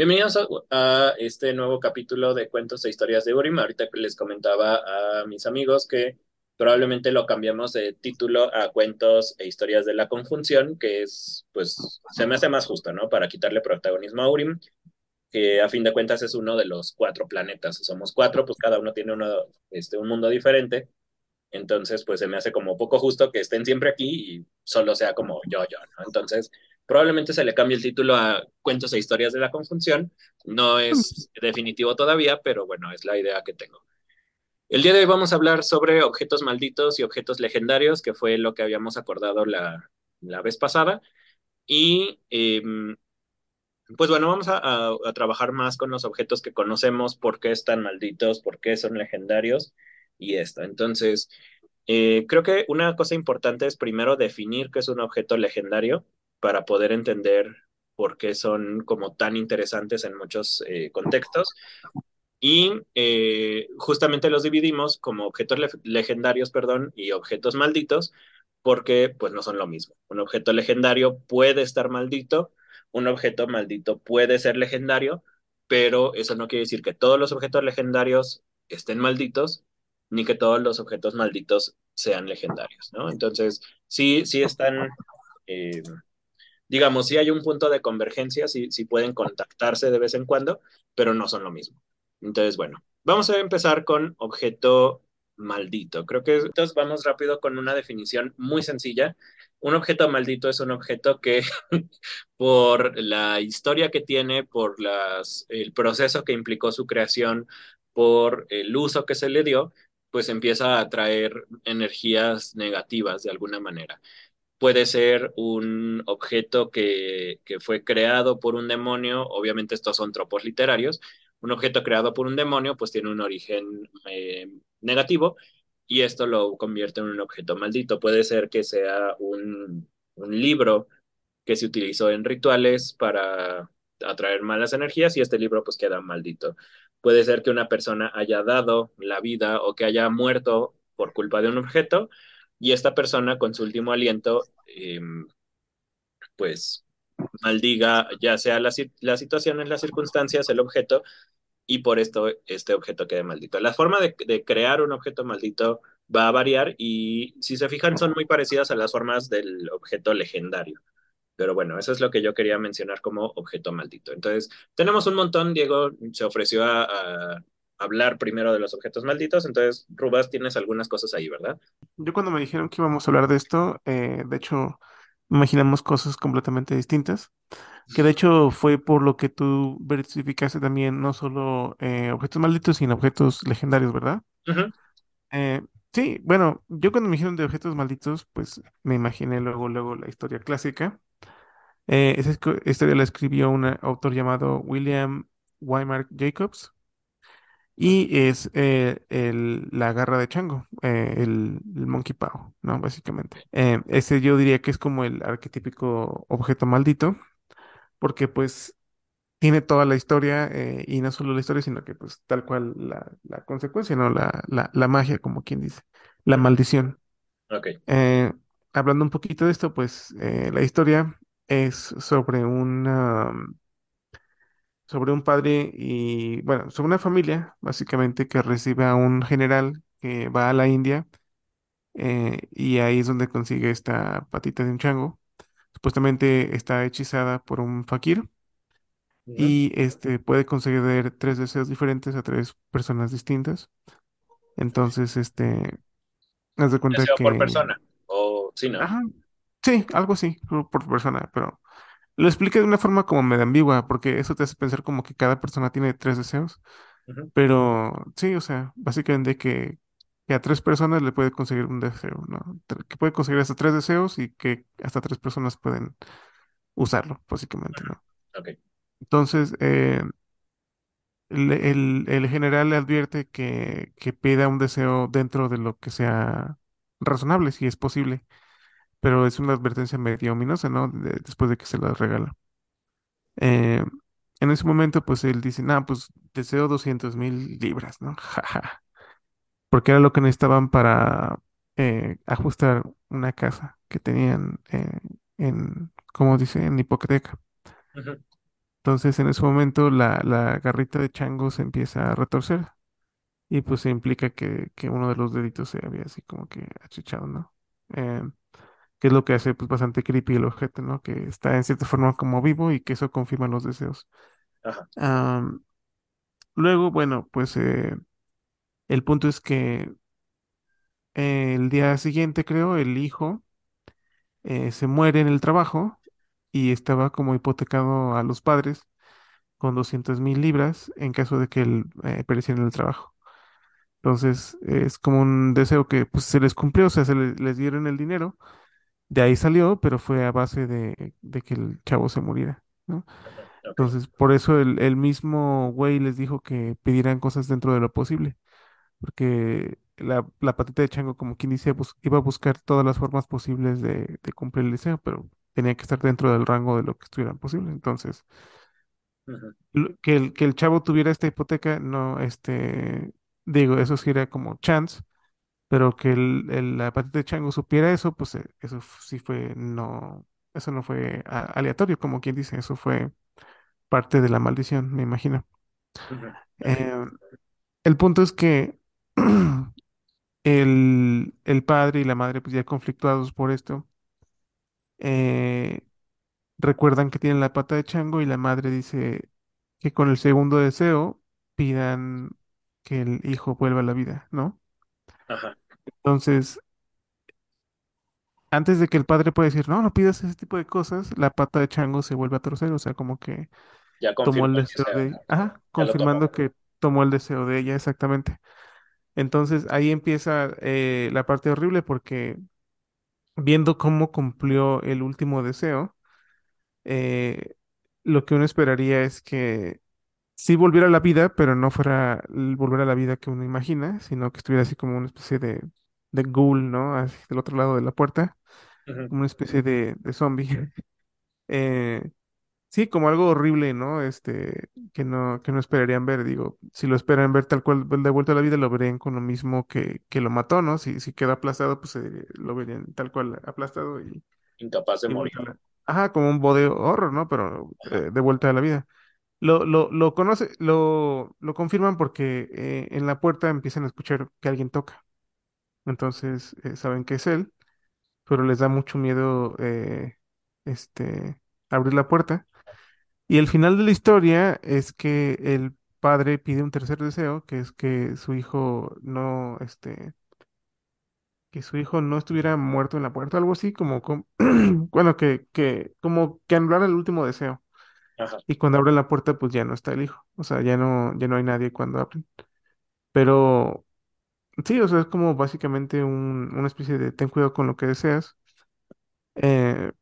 Bienvenidos a, a este nuevo capítulo de Cuentos e Historias de Urim. Ahorita les comentaba a mis amigos que probablemente lo cambiamos de título a Cuentos e Historias de la Conjunción, que es, pues, se me hace más justo, ¿no? Para quitarle protagonismo a Urim, que a fin de cuentas es uno de los cuatro planetas. Somos cuatro, pues cada uno tiene uno, este, un mundo diferente. Entonces, pues se me hace como poco justo que estén siempre aquí y solo sea como yo, yo, ¿no? Entonces, probablemente se le cambie el título a Cuentos e Historias de la Conjunción. No es definitivo todavía, pero bueno, es la idea que tengo. El día de hoy vamos a hablar sobre objetos malditos y objetos legendarios, que fue lo que habíamos acordado la, la vez pasada. Y eh, pues bueno, vamos a, a, a, trabajar más con los objetos que conocemos, por qué están malditos, por qué son legendarios y esto. Entonces, eh, creo que una cosa importante es primero definir qué es un objeto legendario para poder entender por qué son como tan interesantes en muchos eh, contextos. Y eh, justamente los dividimos como objetos le legendarios, perdón, y objetos malditos, porque pues no son lo mismo. Un objeto legendario puede estar maldito, un objeto maldito puede ser legendario, pero eso no quiere decir que todos los objetos legendarios estén malditos, ni que todos los objetos malditos sean legendarios, ¿no? Entonces, sí, sí están, eh, digamos, sí hay un punto de convergencia, sí, sí pueden contactarse de vez en cuando, pero no son lo mismo. Entonces, bueno, vamos a empezar con objeto maldito. Creo que entonces vamos rápido con una definición muy sencilla. Un objeto maldito es un objeto que por la historia que tiene, por las, el proceso que implicó su creación, por el uso que se le dio, pues empieza a atraer energías negativas de alguna manera. Puede ser un objeto que, que fue creado por un demonio, obviamente estos son tropos literarios, un objeto creado por un demonio pues tiene un origen eh, negativo y esto lo convierte en un objeto maldito. Puede ser que sea un, un libro que se utilizó en rituales para atraer malas energías y este libro pues queda maldito. Puede ser que una persona haya dado la vida o que haya muerto por culpa de un objeto y esta persona con su último aliento eh, pues maldiga ya sea la, la situación, las circunstancias, el objeto y por esto este objeto quede maldito. La forma de, crear un objeto maldito va a variar y si se fijan son muy parecidas a las formas del objeto legendario. Pero bueno, eso es lo que yo quería mencionar como objeto maldito. Entonces, tenemos un montón. Diego se ofreció a hablar primero de los objetos malditos. Entonces, Rubas, tienes algunas cosas ahí, ¿verdad? Yo cuando me dijeron que íbamos a hablar de esto, eh, de hecho, imaginamos cosas completamente distintas. Que de hecho fue por lo que tú verificaste también, no solo eh, objetos malditos, sino objetos legendarios, ¿verdad? Uh -huh. eh, sí, bueno, yo cuando me dijeron de objetos malditos, pues me imaginé luego, luego la historia clásica. Eh, esa historia la escribió un autor llamado William Wymark Jacobs y es eh, el, la garra de chango, eh, el, el, monkey paw, ¿no? Básicamente. Eh, ese yo diría que es como el arquetípico objeto maldito, porque pues tiene toda la historia y no solo la historia, sino que pues tal cual la, la consecuencia, ¿no? La, la, la, magia, como quien dice, la maldición. Okay. hablando un poquito de esto, pues la historia es sobre una sobre un padre y, bueno, sobre una familia, básicamente, que recibe a un general que va a la India eh, y ahí es donde consigue esta patita de un chango. Supuestamente está hechizada por un fakir y este puede conceder tres deseos diferentes a tres personas distintas. Entonces, este, haz de cuenta Deseo que... por persona, o sí, ¿no? Ajá. Sí, algo así, por persona, pero lo expliqué de una forma como medio ambigua, porque eso te hace pensar como que cada persona tiene tres deseos. Uh -huh. Pero sí, o sea, básicamente que, que, a tres personas le puede conseguir un deseo, ¿no? Que puede conseguir hasta tres deseos y que hasta tres personas pueden usarlo, básicamente, ¿no? Okay. Entonces, eh, el, el, el, general le advierte que, que pida un deseo dentro de lo que sea razonable, si es posible pero es una advertencia medio ominosa, ¿no? De, después de que se la regala. Eh, en ese momento, pues él dice, nah, pues deseo 200 mil libras, ¿no? Porque era lo que necesitaban para eh, ajustar una casa que tenían eh, en, como dice, en hipoteca. Uh -huh. Entonces en ese momento la, la garrita de chango se empieza a retorcer y pues se implica que, que uno de los deditos se había así como que achuchado, ¿no? Eh, que es lo que hace pues bastante creepy el objeto, ¿no? Que está en cierta forma como vivo y que eso confirma los deseos. Ajá, luego, bueno, pues eh, el punto es que el día siguiente, creo, el hijo eh, se muere en el trabajo y estaba como hipotecado a los padres con doscientas mil libras en caso de que él eh, pereciera en el trabajo. Entonces es como un deseo que pues, se les cumplió, o sea, se le- les dieron el dinero, de ahí salió, pero fue a base de, de que el chavo se muriera, ¿no? Entonces por eso el, el mismo güey les dijo que pidieran cosas dentro de lo posible, porque la, la patita de chango, como quien dice, iba a buscar todas las formas posibles de, de cumplir el deseo, pero tenía que estar dentro del rango de lo que estuviera posible. Entonces, que el, que el chavo tuviera esta hipoteca, no, este, digo, eso sí era como chance, pero que el, el- la patita de chango supiera eso, pues eh, eso sí fue, no, eso no fue aleatorio, como quien dice, eso fue parte de la maldición, me imagino. Eh, el punto es que el, el padre y la madre, pues ya conflictuados por esto, eh, recuerdan que tienen la pata de chango y la madre dice que con el segundo deseo pidan que el hijo vuelva a la vida, ¿no? ajá, Entonces, antes de que el padre pueda decir, no, no pidas ese tipo de cosas, la pata de chango se vuelve a torcer, o sea, como que ya tomó el deseo deseo, de, ajá, confirmando que tomó el deseo de ella exactamente. Entonces, ahí empieza eh, la parte horrible porque viendo cómo cumplió el último deseo, eh, lo que uno esperaría es que sí volviera a la vida, pero no fuera el volver a la vida que uno imagina, sino que estuviera así como una especie de, de ghoul, ¿no? Así del otro lado de la puerta, como una especie de, de zombie. Eh, sí, como algo horrible, ¿no? Este, que no, que no esperarían ver. Digo, si lo esperan ver tal cual de vuelta a la vida, lo verían con lo mismo que, que lo mató, ¿no? Si, si quedó aplastado, pues eh, lo verían tal cual aplastado y Incapaz de Y morir. vuelta Ajá, como un body horror, ¿no? Pero eh, de vuelta a la vida. Lo, lo, lo conoce, lo, lo confirman porque eh, en la puerta empiezan a escuchar que alguien toca. Entonces eh, saben que es él, pero les da mucho miedo eh, este, abrir la puerta. Y el final de la historia es que el padre pide un tercer deseo, que es que su hijo no, este, que su hijo no estuviera muerto en la puerta, algo así, como, bueno, que, que, como que anulara el último deseo. Ajá, Y cuando abren la puerta, pues ya no está el hijo. O sea, ya no, ya no hay nadie cuando abren. Pero sí, o sea, es como básicamente un- una especie de ten cuidado con lo que deseas. Eh,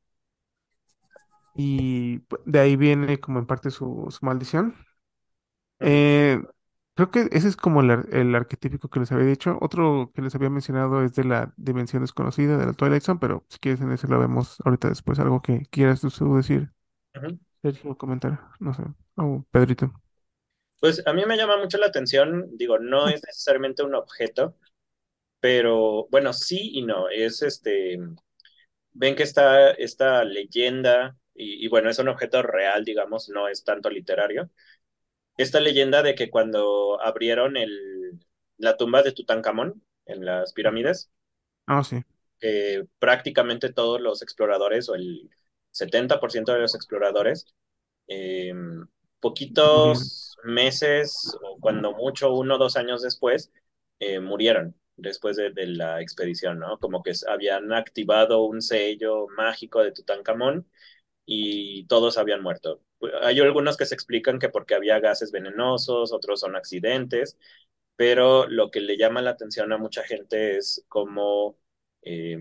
y pu- de ahí viene como en parte su, su maldición. Eh, creo que ese es como el, ar- el arquetípico que les había dicho. Otro que les había mencionado es de la dimensión desconocida, de la Twilight Zone, pero si quieres en ese lo vemos ahorita después. Algo que quieras tú decir, ujú. Sergio, comentar, no sé. O Pedrito. Pues a mí me llama mucho la atención, digo, no es necesariamente un objeto, pero bueno, sí y no, es este, ven que está esta leyenda, y, y bueno, es un objeto real, digamos, no es tanto literario, esta leyenda de que cuando abrieron el, la tumba de Tutankamón en las pirámides, Ah, sí. eh, prácticamente todos los exploradores o el 70% de los exploradores, eh, poquitos meses o cuando mucho, uno o dos años después, eh, murieron después de, de, la expedición, ¿no? Como que habían activado un sello mágico de Tutankamón y todos habían muerto. Hay algunos que se explican que porque había gases venenosos, otros son accidentes, pero lo que le llama la atención a mucha gente es cómo, eh,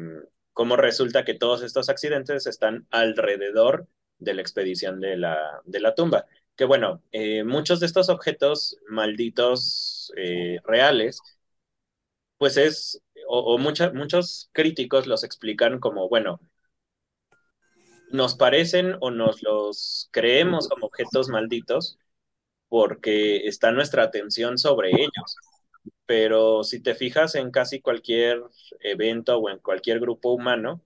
cómo resulta que todos estos accidentes están alrededor de la expedición de la, de la tumba. Que bueno, eh, muchos de estos objetos malditos eh, reales, pues es, o, muchos críticos los explican como, bueno, nos parecen o nos los creemos como objetos malditos porque está nuestra atención sobre ellos pero si te fijas en casi cualquier evento o en cualquier grupo humano,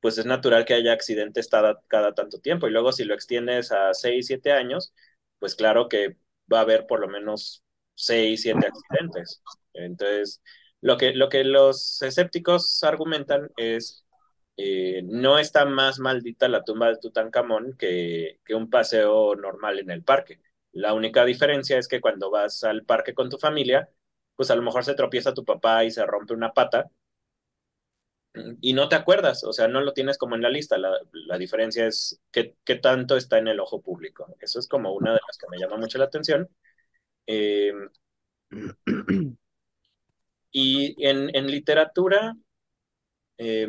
pues es natural que haya accidentes cada, cada tanto tiempo. Y luego si lo extiendes a 6, 7 años, pues claro que va a haber por lo menos 6, 7 accidentes. Entonces, lo que, lo que los escépticos argumentan es, eh, no está más maldita la tumba de Tutankamón que, que un paseo normal en el parque. La única diferencia es que cuando vas al parque con tu familia, pues a lo mejor se tropieza tu papá y se rompe una pata y no te acuerdas, o sea, no lo tienes como en la lista. La, la diferencia es qué, qué, tanto está en el ojo público. Eso es como una de las que me llama mucho la atención. Eh, y en, en literatura, eh,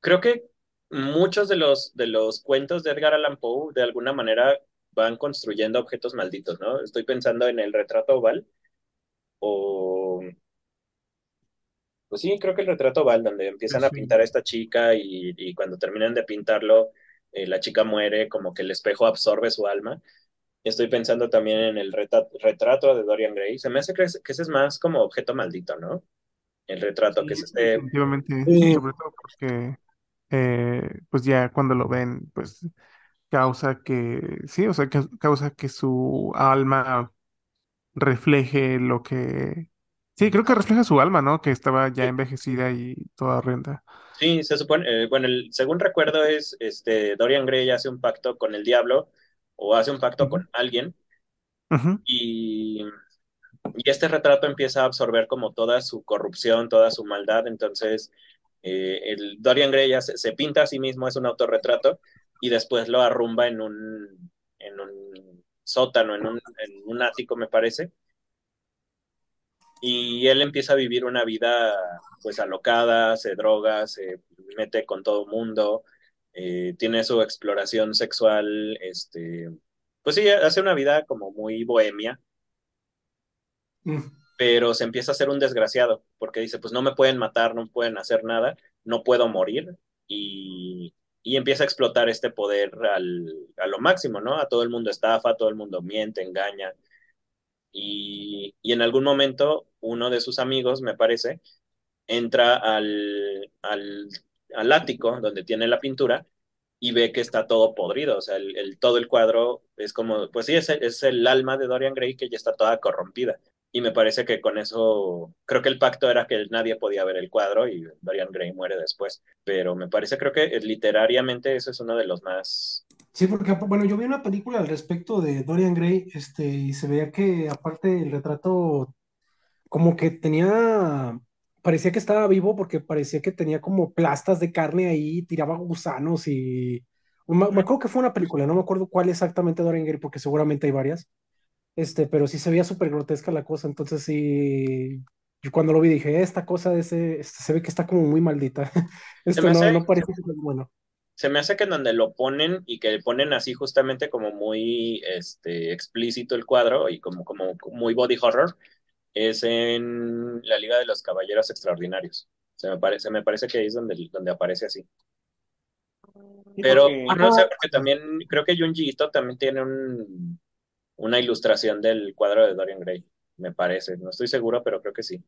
creo que muchos de los, de los cuentos de Edgar Allan Poe, de alguna manera, van construyendo objetos malditos, ¿no? Estoy pensando en el retrato oval o pues sí, creo que el retrato oval, donde empiezan a pintar a esta chica y, y cuando terminan de pintarlo, eh, la chica muere, como que el espejo absorbe su alma. Estoy pensando también en el retrato de Dorian Gray. Se me hace que, que, ese es más como objeto maldito, ¿no? El retrato, sí, que es este... Definitivamente, sí. sobre todo porque, eh, pues ya cuando lo ven, pues causa que, sí, o sea, que causa que su alma refleje lo que Sí, creo que refleja su alma, ¿no? Que estaba ya envejecida y toda horrenda. Sí, se supone, eh, bueno, el, según recuerdo es, este, Dorian Gray hace un pacto con el diablo o hace un pacto con alguien uh -huh. y, y, este retrato empieza a absorber como toda su corrupción, toda su maldad, entonces eh, el Dorian Gray ya se, se, pinta a sí mismo, es un autorretrato y después lo arrumba en un, en un sótano, en un, en un ático me parece. Y él empieza a vivir una vida pues alocada, se droga, se mete con todo el mundo, eh, tiene su exploración sexual, este, pues sí, hace una vida como muy bohemia, mm. pero se empieza a ser un desgraciado, porque dice, pues no me pueden matar, no pueden hacer nada, no puedo morir, y, y empieza a explotar este poder al, a lo máximo, ¿no? A todo el mundo estafa, a todo el mundo miente, engaña, y, y, en algún momento uno de sus amigos, me parece, entra al, al, al, ático donde tiene la pintura y ve que está todo podrido, o sea, el, todo el cuadro es como, pues sí, es, el alma de Dorian Gray que ya está toda corrompida. Y me parece que con eso, creo que el pacto era que nadie podía ver el cuadro y Dorian Gray muere después. Pero me parece, creo que literariamente eso es uno de los más Sí, porque, bueno, yo vi una película al respecto de Dorian Gray, este, y se veía que aparte el retrato, como que tenía, parecía que estaba vivo porque parecía que tenía como plastas de carne ahí, tiraba gusanos y... Me, me acuerdo que fue una película, no me acuerdo cuál exactamente Dorian Gray, porque seguramente hay varias, este, pero sí se veía súper grotesca la cosa, entonces sí, yo cuando lo vi dije, esta cosa ese, este, se ve que está como muy maldita, esto no, hace... no parece que bueno se me hace que en donde lo ponen y que ponen así justamente como muy este, explícito el cuadro y como, como muy body horror, es en la Liga de los Caballeros Extraordinarios. Se me parece, me parece que ahí es donde, donde aparece así. Pero porque... no sé, porque también creo que Junji Ito también tiene un, una ilustración del cuadro de Dorian Gray, me parece. No estoy seguro, pero creo que sí.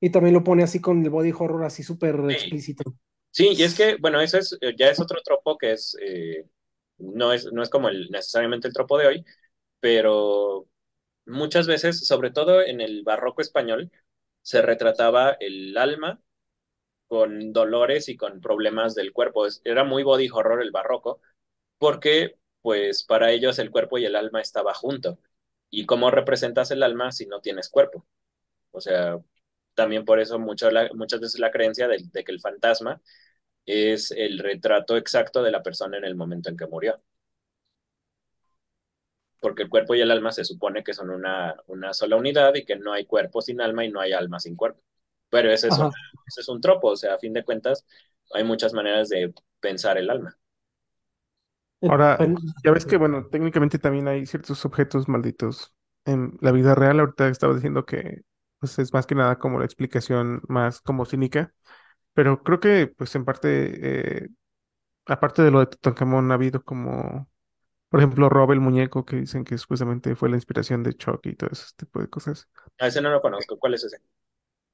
Y también lo pone así con el body horror así súper sí. explícito. Sí, y es que, bueno, eso es, ya es otro tropo que es, eh, no es, no es como el, necesariamente el tropo de hoy, pero muchas veces, sobre todo en el barroco español, se retrataba el alma con dolores y con problemas del cuerpo. Era muy body horror el barroco, porque pues para ellos el cuerpo y el alma estaba junto. ¿Y cómo representas el alma si no tienes cuerpo? O sea, también por eso mucho la, muchas veces la creencia de, de, que el fantasma es el retrato exacto de la persona en el momento en que murió. Porque el cuerpo y el alma se supone que son una, una sola unidad y que no hay cuerpo sin alma y no hay alma sin cuerpo. Pero ese es, un, ese es un tropo, o sea, a fin de cuentas, hay muchas maneras de pensar el alma. Ahora, ya ves que, bueno, técnicamente también hay ciertos objetos malditos en la vida real. Ahorita estaba diciendo que pues, es más que nada como la explicación más como cínica. Pero creo que, pues, en parte, eh, aparte de lo de Tutankamón, ha habido como, por ejemplo, Rob el muñeco, que dicen que supuestamente fue la inspiración de Chucky y todo ese tipo de cosas. A ese no lo conozco. ¿Cuál es ese?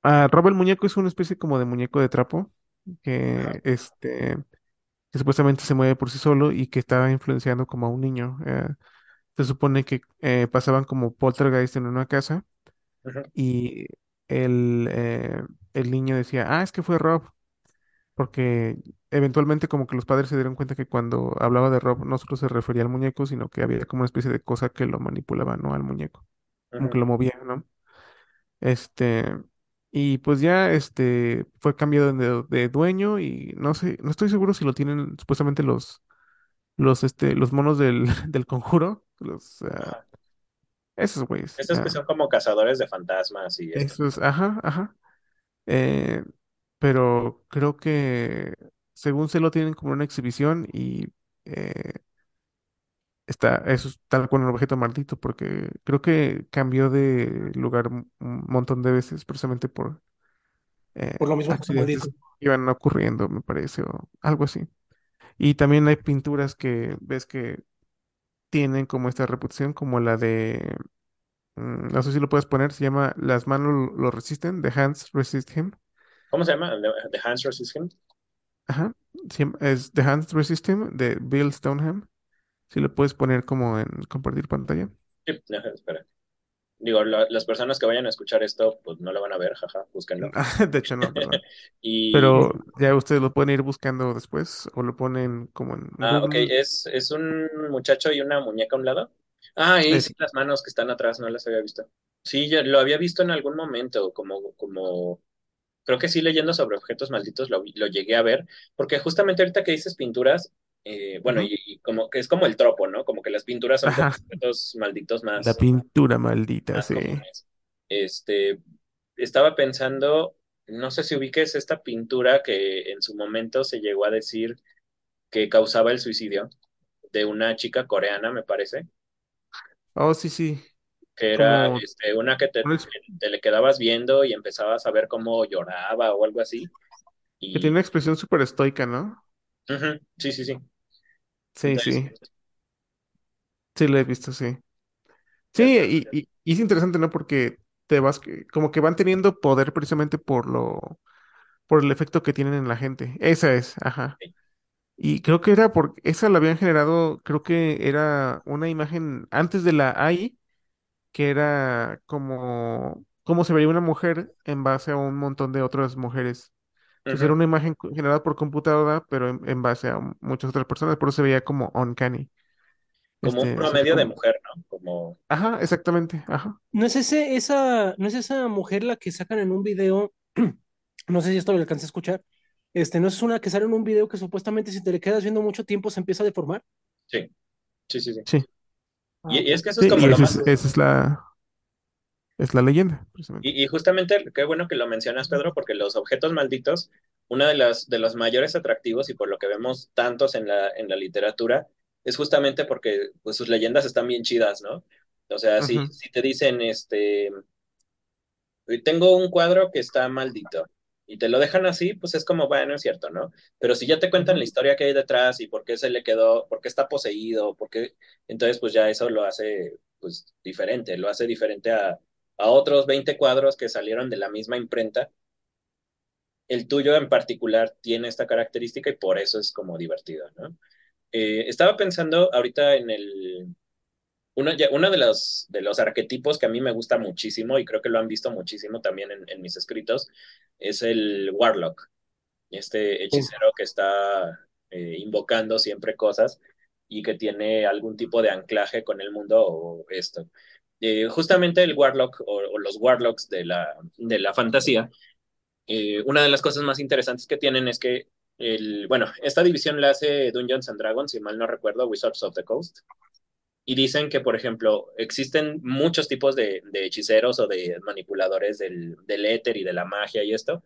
Ah, Rob el muñeco es una especie como de muñeco de trapo. que este que supuestamente se mueve por sí solo y que estaba influenciando como a un niño. Eh, se supone que eh, pasaban como poltergeist en una casa y el, eh, el niño decía, ah, es que fue Rob, porque eventualmente como que los padres se dieron cuenta que cuando hablaba de Rob no solo se refería al muñeco, sino que había como una especie de cosa que lo manipulaba, ¿no? Al muñeco, como que lo movía, ¿no? Este, y pues ya este fue cambiado de, de dueño y no sé, no estoy seguro si lo tienen supuestamente los, los, este, los monos del, del conjuro, los, Ajá. esos güeyes, Estos que ah, son como cazadores de fantasmas y esto. esos, ajá, ajá. Eh, pero creo que según se lo tienen como una exhibición y eh, está, eso es tal cual un objeto maldito, porque creo que cambió de lugar un montón de veces precisamente por eh, Por lo mismo accidentes que iban ocurriendo, me parece, o algo así. Y también hay pinturas que ves que tienen como esta reputación, como la de, mm, no sé si lo puedes poner, se llama Las manos lo resisten, The Hands Resist Him. ¿Cómo se llama? ¿The Hans Resist Him? Ajá, es The Hands Resist Him de Bill Stoneham. Si lo puedes poner como en compartir pantalla. Sí, espera. Digo, la- las personas que vayan a escuchar esto, pues no lo van a ver, jaja, búsquenlo. De hecho, no, perdón. Y, Pero ya ustedes lo pueden ir buscando después o lo ponen como en ah, ok, Google. es, es un muchacho y una muñeca a un lado. Ah, y Es, sí, las manos que están atrás, no las había visto. Sí, yo lo había visto en algún momento, como, como, creo que sí leyendo sobre objetos malditos lo, lo llegué a ver, porque justamente ahorita que dices pinturas, eh, bueno, y, y como que es como el tropo, ¿no? Como que las pinturas son objetos malditos la más, pintura maldita, más sí. comunes. Este, estaba pensando, no sé si ubiques esta pintura que en su momento se llegó a decir que causaba el suicidio de una chica coreana, me parece, Oh, sí, sí. que era Como este, una que te, le quedabas viendo y empezabas a ver cómo lloraba o algo así. que tiene una expresión súper estoica, ¿no? Ujú, sí, sí, sí. Sí, sí. Sí, lo he visto, sí. Sí, y, y- y es interesante, ¿no? Porque te vas, como que van teniendo poder precisamente por lo, por el efecto que tienen en la gente. Esa es, ajá. Y creo que era porque esa la habían generado, creo que era una imagen antes de la AI, que era como cómo se vería una mujer en base a un montón de otras mujeres. Entonces era una imagen generada por computadora, pero en, en base a muchas otras personas, por eso se veía como uncanny. como un Este, promedio de mujer, ¿no? Como, ajá, exactamente, ajá. ¿No es ese, esa, no es esa mujer la que sacan en un video? No sé si esto lo alcancé a escuchar. Este, ¿no es una que sale en un video que supuestamente si te le quedas viendo mucho tiempo se empieza a deformar? sí, sí, sí, sí. Sí, Ah, Y, y es que eso es como lo es, más, esa es la, es la leyenda, y, y justamente qué bueno que lo mencionas, Pedro, porque los objetos malditos, uno de los, de los mayores atractivos y por lo que vemos tantos en la, en la literatura, es justamente porque pues, sus leyendas están bien chidas, ¿no? O sea, si, si te dicen, este, tengo un cuadro que está maldito y te lo dejan así, pues es como, bueno, es cierto, ¿no? Pero si ya te cuentan la historia que hay detrás y por qué se le quedó, por qué está poseído, por qué, entonces pues ya eso lo hace pues diferente, lo hace diferente a, a otros 20 cuadros que salieron de la misma imprenta. El tuyo en particular tiene esta característica y por eso es como divertido, ¿no? Eh, estaba pensando ahorita en el, uno, uno de los, de los arquetipos que a mí me gusta muchísimo y creo que lo han visto muchísimo también en, mis escritos es el Warlock, este hechicero que está eh, invocando siempre cosas y que tiene algún tipo de anclaje con el mundo o esto. Eh, justamente el Warlock o, los Warlocks de la, de la fantasía, eh, una de las cosas más interesantes que tienen es que el, bueno, esta división la hace Dungeons and Dragons, si mal no recuerdo, Wizards of the Coast y dicen que, por ejemplo, existen muchos tipos de, de hechiceros o de manipuladores del, del éter y de la magia y esto.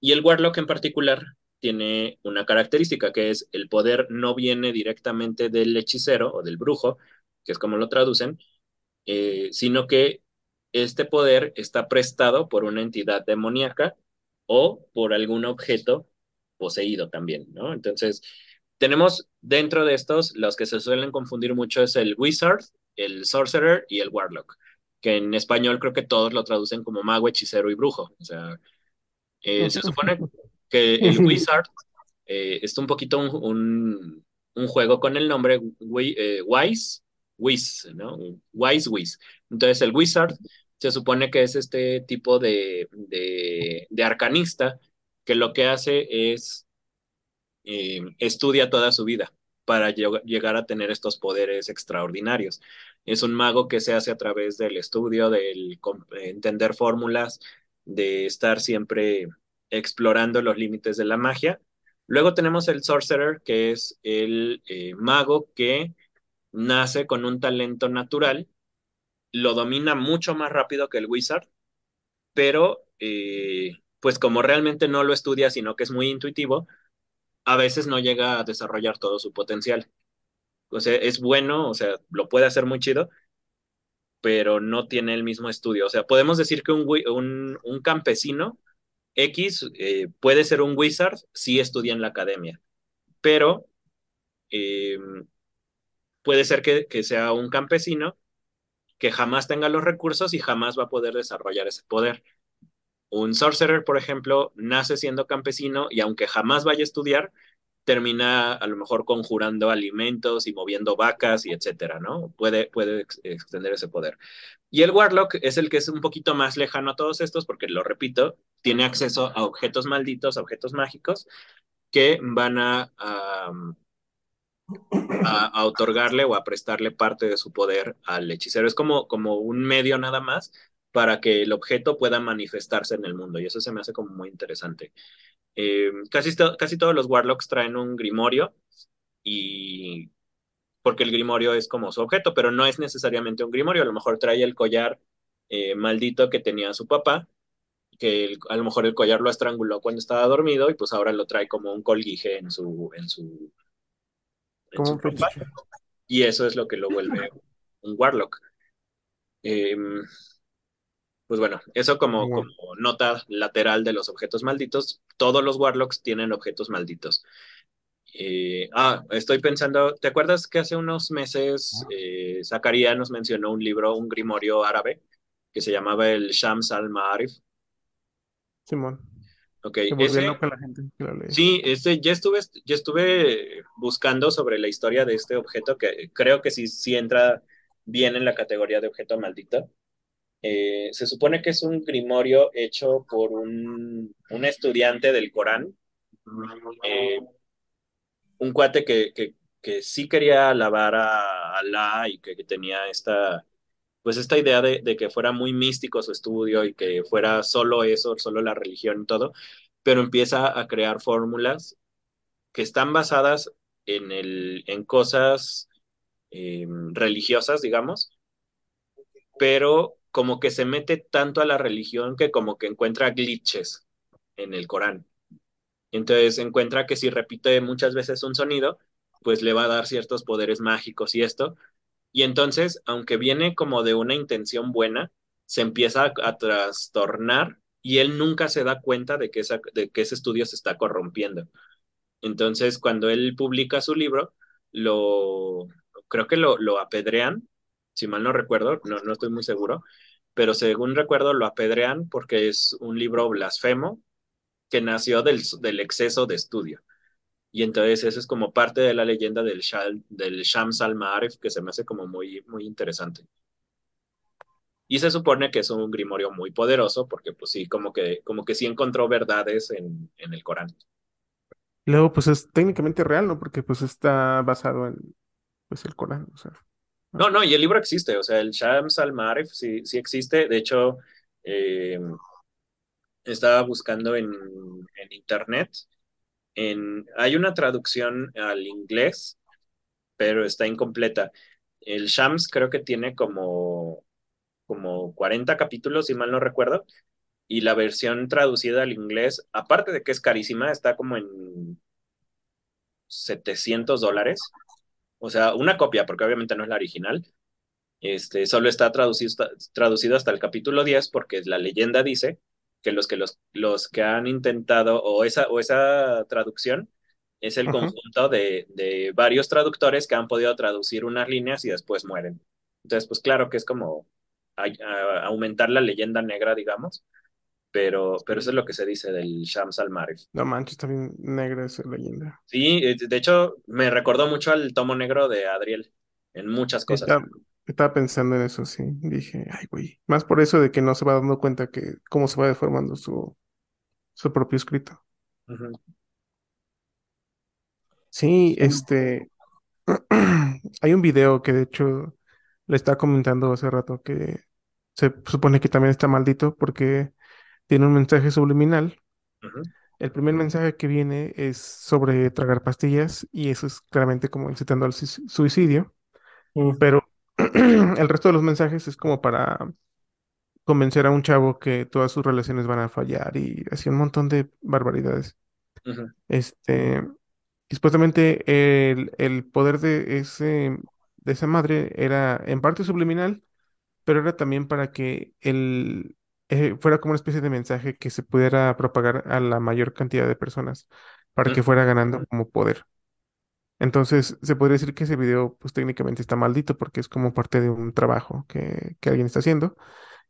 Y el Warlock en particular tiene una característica que es el poder no viene directamente del hechicero o del brujo, que es como lo traducen, eh, sino que este poder está prestado por una entidad demoníaca o por algún objeto poseído también, ¿no? Entonces, tenemos dentro de estos, los que se suelen confundir mucho es el Wizard, el Sorcerer y el Warlock, que en español creo que todos lo traducen como mago, hechicero y brujo. O sea, eh, se supone, que el Wizard eh, es un poquito un, un, juego con el nombre eh, Wise, Wiz, ¿no? Wise Wiz. Entonces el Wizard se supone que es este tipo de, de, arcanista que lo que hace es eh, estudia toda su vida para llegar a tener estos poderes extraordinarios. Es un mago que se hace a través del estudio, del entender fórmulas, de estar siempre explorando los límites de la magia. Luego tenemos el sorcerer, que es el eh, mago que nace con un talento natural, lo domina mucho más rápido que el wizard, pero eh, pues como realmente no lo estudia, sino que es muy intuitivo, a veces no llega a desarrollar todo su potencial. O sea, es bueno, o sea, lo puede hacer muy chido, pero no tiene el mismo estudio. O sea, podemos decir que un, un, campesino X eh, puede ser un wizard si estudia en la academia, pero eh, puede ser que, sea un campesino que jamás tenga los recursos y jamás va a poder desarrollar ese poder. Un sorcerer, por ejemplo, nace siendo campesino y aunque jamás vaya a estudiar, termina a lo mejor conjurando alimentos y moviendo vacas y etcétera, ¿no? Puede, puede extender ese poder. Y el Warlock es el que es un poquito más lejano a todos estos porque, lo repito, tiene acceso a objetos malditos, a objetos mágicos que van a, a, otorgarle o a prestarle parte de su poder al hechicero. Es como, como un medio nada más para que el objeto pueda manifestarse en el mundo y eso se me hace como muy interesante. Eh, casi, casi todos los Warlocks traen un grimorio y porque el grimorio es como su objeto, pero no es necesariamente un grimorio, a lo mejor trae el collar eh, maldito que tenía su papá, que a lo mejor el collar lo estranguló cuando estaba dormido y pues ahora lo trae como un colguije en su, en su y eso es lo que lo vuelve un Warlock. Em, pues bueno, eso como, como, nota lateral de los objetos malditos. Todos los Warlocks tienen objetos malditos. Eh, ah, estoy pensando, ¿te acuerdas que hace unos meses eh, Zacarías nos mencionó un libro, un grimorio árabe, que se llamaba el Shams al-Ma'arif? Simón. Ok, Sí, este, ya, estuve, ya estuve buscando sobre la historia de este objeto que creo que sí, sí entra bien en la categoría de objeto maldito. Eh, se supone que es un grimorio hecho por un, un estudiante del Corán, eh, un cuate que, que, que, sí quería alabar a Alá y que, que tenía esta, pues esta idea de, que fuera muy místico su estudio y que fuera solo eso, solo la religión y todo, pero empieza a crear fórmulas que están basadas en, el, en cosas eh, religiosas, digamos, pero como que se mete tanto a la religión que como que encuentra glitches en el Corán. Entonces encuentra que si repite muchas veces un sonido, pues le va a dar ciertos poderes mágicos y esto, y entonces, aunque viene como de una intención buena, se empieza a, trastornar y él nunca se da cuenta de que, de que ese estudio se está corrompiendo. Entonces, cuando él publica su libro, lo creo que lo, lo apedrean, si mal no recuerdo, no, no estoy muy seguro, pero según recuerdo lo apedrean porque es un libro blasfemo que nació del, del exceso de estudio. Y entonces eso es como parte de la leyenda del, Shal, del Shams al-Ma'arif que se me hace como muy, muy interesante. Y se supone que es un grimorio muy poderoso porque pues sí, como que, como que sí encontró verdades en, en el Corán. Luego pues es técnicamente real, ¿no? Porque pues está basado en pues el Corán, o sea. No, no, y el libro existe, o sea, el Shams al-Ma'arif sí, sí existe. De hecho, eh, estaba buscando en, en internet hay una traducción al inglés, pero está incompleta. El Shams creo que tiene como, como 40 capítulos, si mal no recuerdo, y la versión traducida al inglés, aparte de que es carísima, está como en 700 dólares. O sea, una copia, porque obviamente no es la original. Este, solo está traducido, traducido hasta el capítulo 10 porque la leyenda dice que los que, los, los que han intentado, o esa, o esa traducción, es el conjunto de, de, varios traductores que han podido traducir unas líneas y después mueren. Entonces, pues claro que es como aumentar la leyenda negra, digamos, pero, pero eso es lo que se dice del Shams al-Marif. No manches, bien negra esa leyenda. Sí, eh, de hecho, me recordó mucho al tomo negro de Adriel en muchas cosas. Estaba pensando en eso, sí. Dije, ay, güey. Más por eso de que no se va dando cuenta que cómo se va deformando su, su propio escrito. Sí, este. Hay un video que de hecho le estaba comentando hace rato que se supone que también está maldito porque tiene un mensaje subliminal. El primer mensaje que viene es sobre tragar pastillas y eso es claramente como incitando al suicidio, pero el resto de los mensajes es como para convencer a un chavo que todas sus relaciones van a fallar y así un montón de barbaridades. Este, y supuestamente el, el poder de ese, de esa madre era en parte subliminal, pero era también para que el, eh, fuera como una especie de mensaje que se pudiera propagar a la mayor cantidad de personas, para que fuera ganando como poder. Entonces, se podría decir que ese video, pues técnicamente está maldito porque es como parte de un trabajo que, que alguien está haciendo.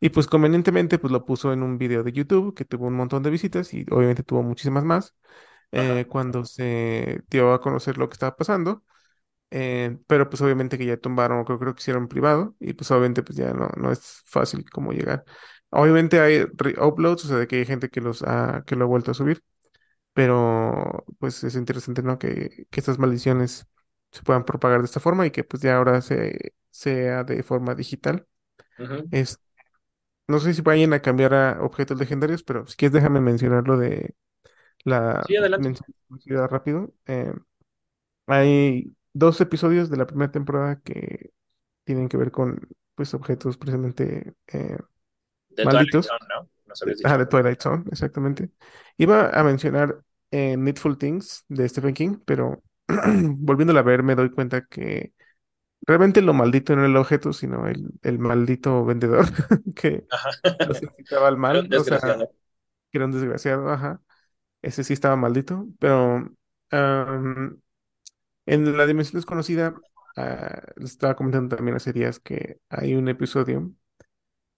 Y pues convenientemente, pues lo puso en un video de YouTube que tuvo un montón de visitas y obviamente tuvo muchísimas más eh, cuando se dio a conocer lo que estaba pasando. eh, pero pues obviamente que ya tumbaron, creo, creo que hicieron privado y pues obviamente pues ya no, no es fácil como llegar. Obviamente hay uploads, o sea, de que hay gente que los ha, que lo ha vuelto a subir, pero pues es interesante, ¿no? Que, que estas maldiciones se puedan propagar de esta forma y que pues ya ahora se, sea de forma digital. Es, no sé si vayan a cambiar a objetos legendarios, pero si quieres déjame mencionar lo de la Sí, conocida rápido. Eh, hay dos episodios de la primera temporada que tienen que ver con pues objetos precisamente eh, De Twilight malditos. Zone, ¿no? Habías ah, de Twilight Zone, exactamente. Iba a mencionar eh, Needful Things de Stephen King, pero volviéndola a ver me doy cuenta que realmente lo maldito no era el objeto, sino el, el maldito vendedor que Era un mal, o sea, que era un desgraciado, ajá. Ese sí estaba maldito, pero en La Dimensión Desconocida, les estaba comentando también hace días que hay un episodio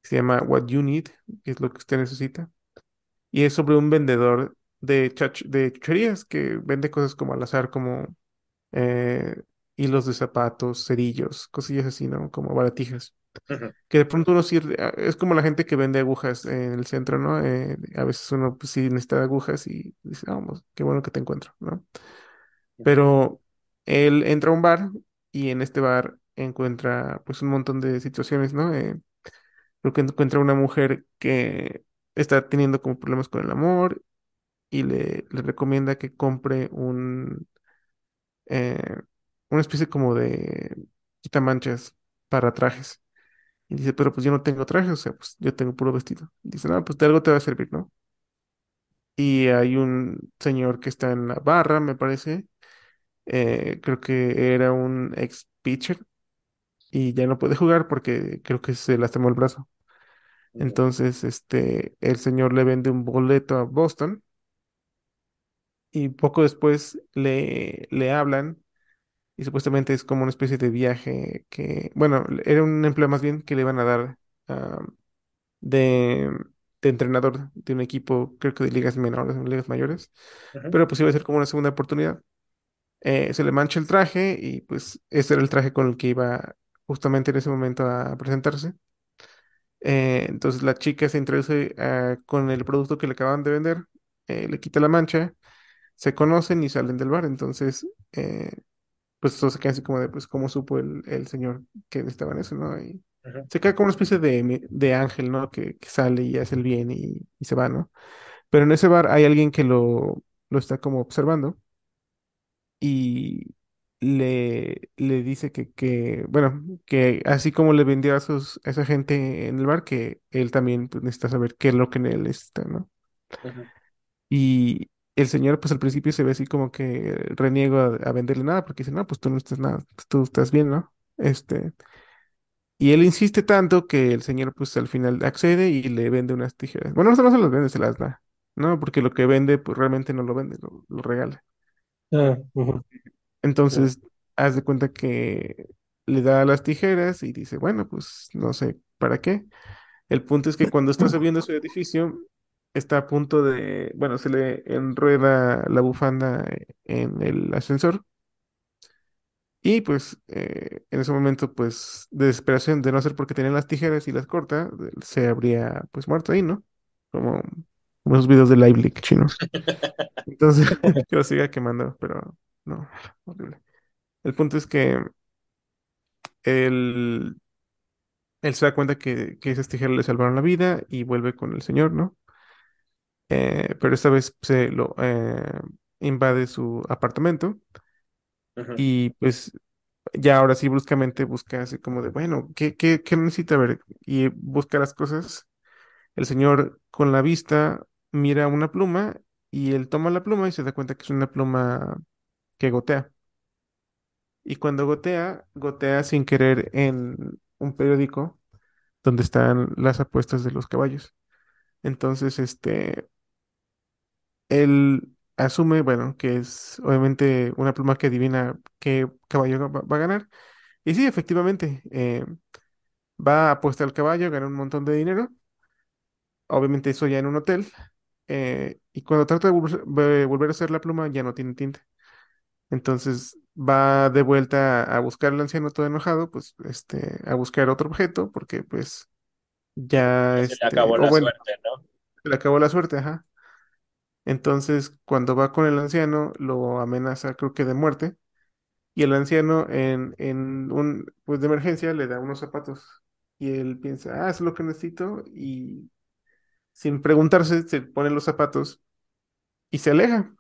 que se llama What You Need, que es lo que usted necesita, y es sobre un vendedor de, chach- de chucherías que vende cosas como al azar, como eh, hilos de zapatos, cerillos, cosillas así, ¿no? Como baratijas. Que de pronto uno sí, ah, es como la gente que vende agujas en el centro, ¿no? Eh, a veces uno pues, sí necesita agujas y dice, "Ah, vamos, qué bueno que te encuentro, ¿no? Pero él entra a un bar y en este bar encuentra pues un montón de situaciones, ¿no? Eh, creo que encuentra una mujer que está teniendo como problemas con el amor y le, le recomienda que compre un, eh, una especie como de quitamanchas para trajes. Y dice, pero pues yo no tengo trajes, o sea, pues yo tengo puro vestido. dice, no, pues de algo te va a servir, ¿no? Y hay un señor que está en la barra, me parece, eh, creo que era un ex pitcher y ya no puede jugar porque creo que se lastimó el brazo. Entonces, este, el señor le vende un boleto a Boston y poco después le, le hablan y supuestamente es como una especie de viaje que, bueno, era un empleo más bien que le iban a dar ah, de, de entrenador de un equipo, creo que de ligas menores, ligas mayores, pero pues iba a ser como una segunda oportunidad. Eh, se le mancha el traje y pues ese era el traje con el que iba justamente en ese momento a presentarse. Eh, entonces la chica se introduce ah, con el producto que le acaban de vender, eh, le quita la mancha, se conocen y salen del bar. Entonces, eh, pues todo se queda así como de, pues, ¿cómo supo el, el señor que estaba en eso, ¿no? Y se queda como una especie de, de ángel, ¿no? Que, que sale y hace el bien y, y se va, ¿no? Pero en ese bar hay alguien que lo, lo está como observando y le, le dice que, que, bueno, que así como le vendió a, sus, a esa gente en el bar, que él también pues, necesita saber qué es lo que en él está, ¿no? Y el señor, pues al principio se ve así como que reniego a, a venderle nada, porque dice, no, pues tú no estás nada, pues, tú estás bien, ¿no? Este, y él insiste tanto que el señor, pues al final accede y le vende unas tijeras. Bueno, no, se las vende, se las da, ¿no? Porque lo que vende, pues realmente no lo vende, lo, lo regala. ah. Entonces, haz de cuenta que le da las tijeras y dice, bueno, pues no sé para qué. El punto es que cuando está subiendo su edificio, está a punto de, bueno, se le enrueda la bufanda en el ascensor y pues eh, en ese momento pues de desesperación de no ser porque tenía las tijeras y las corta, se habría pues muerto ahí, ¿no? Como, esos videos de Live Leak chinos. Entonces, que lo siga quemando, pero no, horrible. El punto es que él, él se da cuenta que, que esas tijeras le salvaron la vida y vuelve con el señor, ¿no? Eh, pero esta vez se lo eh, invade su apartamento y pues ya ahora sí bruscamente busca así como de, bueno, ¿qué, qué, qué necesita ver? Y busca las cosas. El señor con la vista mira una pluma y él toma la pluma y se da cuenta que es una pluma que gotea. Y cuando gotea, gotea sin querer en un periódico donde están las apuestas de los caballos. Entonces, este, él asume, bueno, que es obviamente una pluma que adivina qué caballo va, va a ganar. Y sí, efectivamente, eh, va a apostar al caballo, gana un montón de dinero. Obviamente eso ya en un hotel. eh, y cuando trata de volver, a hacer la pluma, ya no tiene tinta. Entonces va de vuelta a buscar al anciano todo enojado, pues, este, a buscar otro objeto, porque pues ya, se le este, acabó la bueno, suerte, ¿no? se le acabó la suerte, ajá. Entonces, cuando va con el anciano, lo amenaza, creo que de muerte, y el anciano en, en un, pues de emergencia le da unos zapatos, y él piensa, ah, es lo que necesito, y sin preguntarse, se pone los zapatos y se aleja.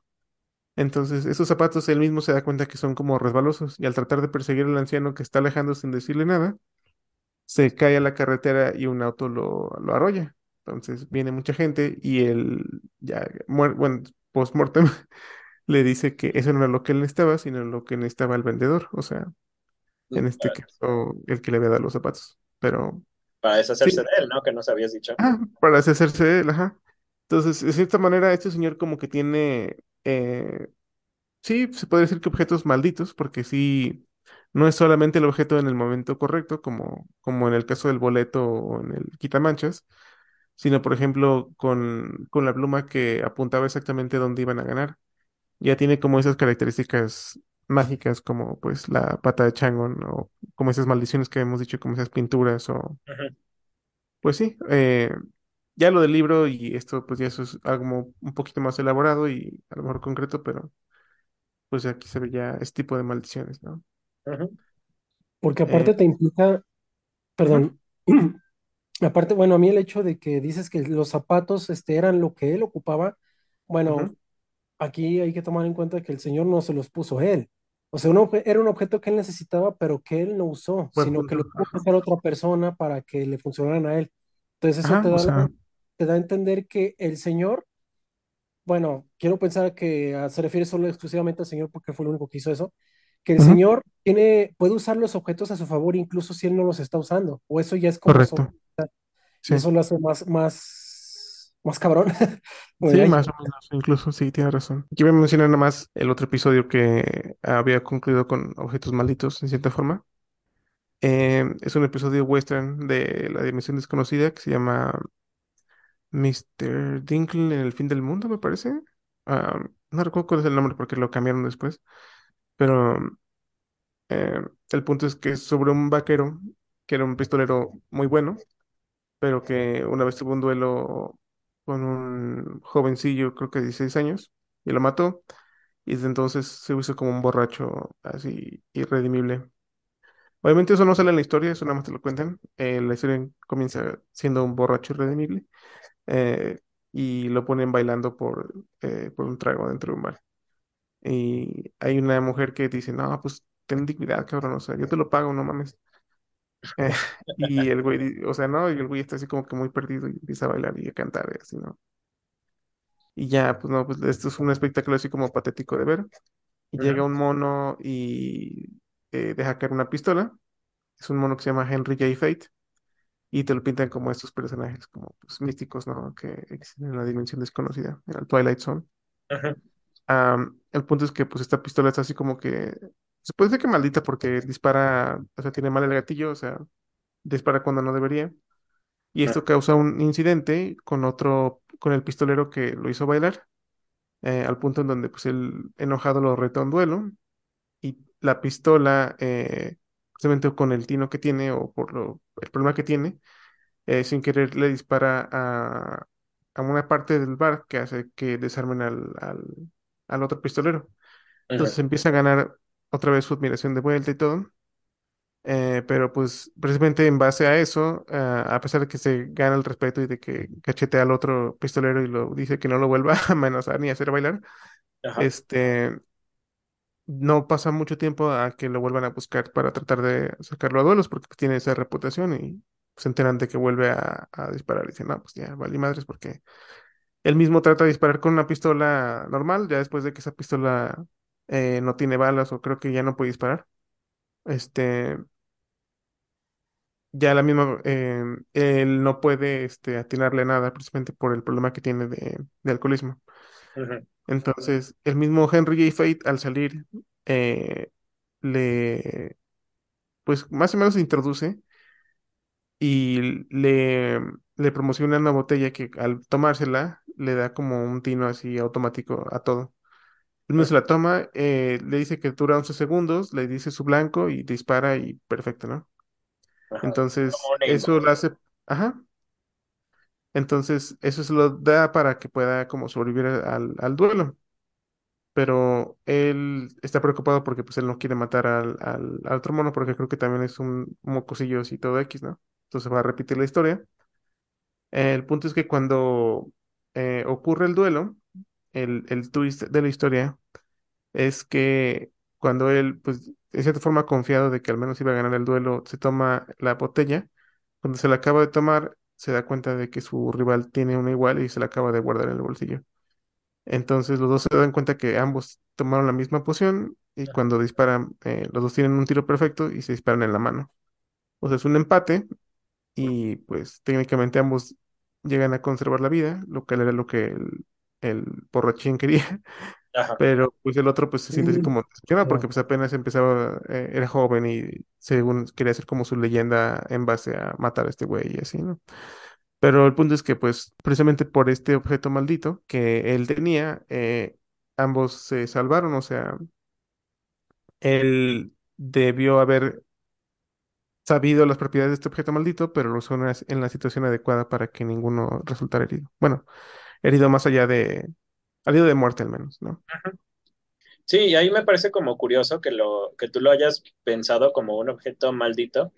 Entonces, esos zapatos él mismo se da cuenta que son como resbalosos, y al tratar de perseguir al anciano que está alejando sin decirle nada, se cae a la carretera y un auto lo, lo arrolla. Entonces viene mucha gente y él ya, bueno, post-mortem le dice que eso no era lo que él necesitaba, sino lo que necesitaba el vendedor, o sea, en este caso, el que le había dado los zapatos. Pero para deshacerse sí, de él, ¿no? Que nos habías dicho. ah, para deshacerse de él, ajá. Entonces, de cierta manera, este señor como que tiene, eh, sí, se puede decir que objetos malditos, porque sí, no es solamente el objeto en el momento correcto, como, como en el caso del boleto o en el quitamanchas, sino, por ejemplo, con, con la pluma que apuntaba exactamente dónde iban a ganar. Ya tiene como esas características mágicas, como pues la pata de Changon, o como esas maldiciones que hemos dicho, como esas pinturas, o pues sí, eh, ya lo del libro y esto, pues ya eso es algo un poquito más elaborado y a lo mejor concreto, pero pues aquí se ve ya este tipo de maldiciones, ¿no? Porque Eh, aparte te implica, perdón, aparte, bueno, a mí el hecho de que dices que los zapatos este, eran lo que él ocupaba, bueno, ujú, aquí hay que tomar en cuenta que el Señor no se los puso él. O sea, un obje- era un objeto que él necesitaba, pero que él no usó, buen sino que lo tuvo que Ajá, hacer otra persona para que le funcionaran a él. Entonces eso Ajá, te o da, la- sea, te da a entender que el Señor, bueno, quiero pensar que ah, se refiere solo exclusivamente al Señor porque fue el único que hizo eso, que el Señor tiene, puede usar los objetos a su favor incluso si él no los está usando, o eso ya es como correcto. Sí, eso lo hace más, más, más cabrón. Sí, más o menos, incluso, sí, tiene razón. Aquí voy a mencionar nada más el otro episodio que había concluido con objetos malditos, en cierta forma. Eh, es un episodio western de la Dimensión Desconocida que se llama Mr. Dinkle en el fin del mundo, me parece. Ah, no recuerdo cuál es el nombre porque lo cambiaron después, pero eh, el punto es que es sobre un vaquero que era un pistolero muy bueno, pero que una vez tuvo un duelo con un jovencillo, creo que de 16 años, y lo mató, y desde entonces se hizo como un borracho así irredimible. Obviamente eso no sale en la historia, eso nada más te lo cuentan. Eh, la historia comienza siendo un borracho irredimible eh, y lo ponen bailando por, eh, por un trago dentro de un bar. Y hay una mujer que dice, no, pues ten dignidad, cabrón, o sea, yo te lo pago, no mames. Eh, y el güey, o sea, no, y el güey está así como que muy perdido y empieza a bailar y a cantar y así, ¿no? Y ya, pues no, pues esto es un espectáculo así como patético de ver. Y llega un mono y eh, deja caer una pistola. Es un mono que se llama Henry J. Fate. Y te lo pintan como estos personajes, como pues, místicos, ¿no? Que existen en la dimensión desconocida, en el Twilight Zone. ujú, El punto es que pues esta pistola está así como que se puede decir que maldita porque dispara, o sea, tiene mal el gatillo, o sea, dispara cuando no debería. Y esto causa un incidente con otro, con el pistolero que lo hizo bailar, eh, al punto en donde pues el enojado lo retó a un duelo y la pistola, eh, justamente con el tino que tiene o por lo, el problema que tiene, eh, sin querer le dispara a, a una parte del bar que hace que desarmen al, al, al otro pistolero. Entonces empieza a ganar otra vez su admiración de vuelta y todo. Eh, pero pues precisamente en base a eso, ah, a pesar de que se gana el respeto y de que cachetea al otro pistolero y lo dice que no lo vuelva a amenazar ni a hacer bailar, Ajá. este, no pasa mucho tiempo a que lo vuelvan a buscar para tratar de sacarlo a duelos porque pues, tiene esa reputación y se enteran de que vuelve a, a disparar y dicen, no, pues ya, vale madres porque él mismo trata de disparar con una pistola normal, ya después de que esa pistola eh, no tiene balas o creo que ya no puede disparar. Este, ya la misma, eh, él no puede este, atinarle nada precisamente por el problema que tiene de, de alcoholismo. Entonces, el mismo Henry J. Fate al salir, eh, le, pues más o menos se introduce y le, le promociona una botella que al tomársela le da como un tino así automático a todo. Ujú, se la toma, eh, le dice que dura 11 segundos, le dice su blanco y dispara y perfecto, ¿no? Ajá. Entonces, eso lo hace, ajá, entonces eso se lo da para que pueda como sobrevivir al, al duelo. Pero él está preocupado porque pues él no quiere matar al, al, al otro mono porque creo que también es un mocosillo y todo X, ¿no? Entonces va a repetir la historia. el punto es que cuando eh, ocurre el duelo, el, el twist de la historia es que cuando él, pues, de cierta forma confiado de que al menos iba a ganar el duelo, se toma la botella. Cuando se la acaba de tomar, se da cuenta de que su rival tiene una igual y se la acaba de guardar en el bolsillo. Entonces los dos se dan cuenta que ambos tomaron la misma poción y cuando disparan, eh, los dos tienen un tiro perfecto y se disparan en la mano. O sea, es un empate y pues técnicamente ambos llegan a conservar la vida, lo cual era lo que el, el borrachín quería. Ajá. Pero pues el otro pues se siente así Sí, como decepcionado porque pues apenas empezaba, eh, era joven y según quería hacer como su leyenda en base a matar a este güey y así, ¿no? Pero el punto es que pues precisamente por este objeto maldito que él tenía, eh, ambos se salvaron, o sea, él debió haber sabido las propiedades de este objeto maldito, pero lo usó en la situación adecuada para que ninguno resultara herido. Bueno, herido más allá de, herido de muerte al menos, ¿no? Sí, y ahí me parece como curioso que lo que tú lo hayas pensado como un objeto maldito,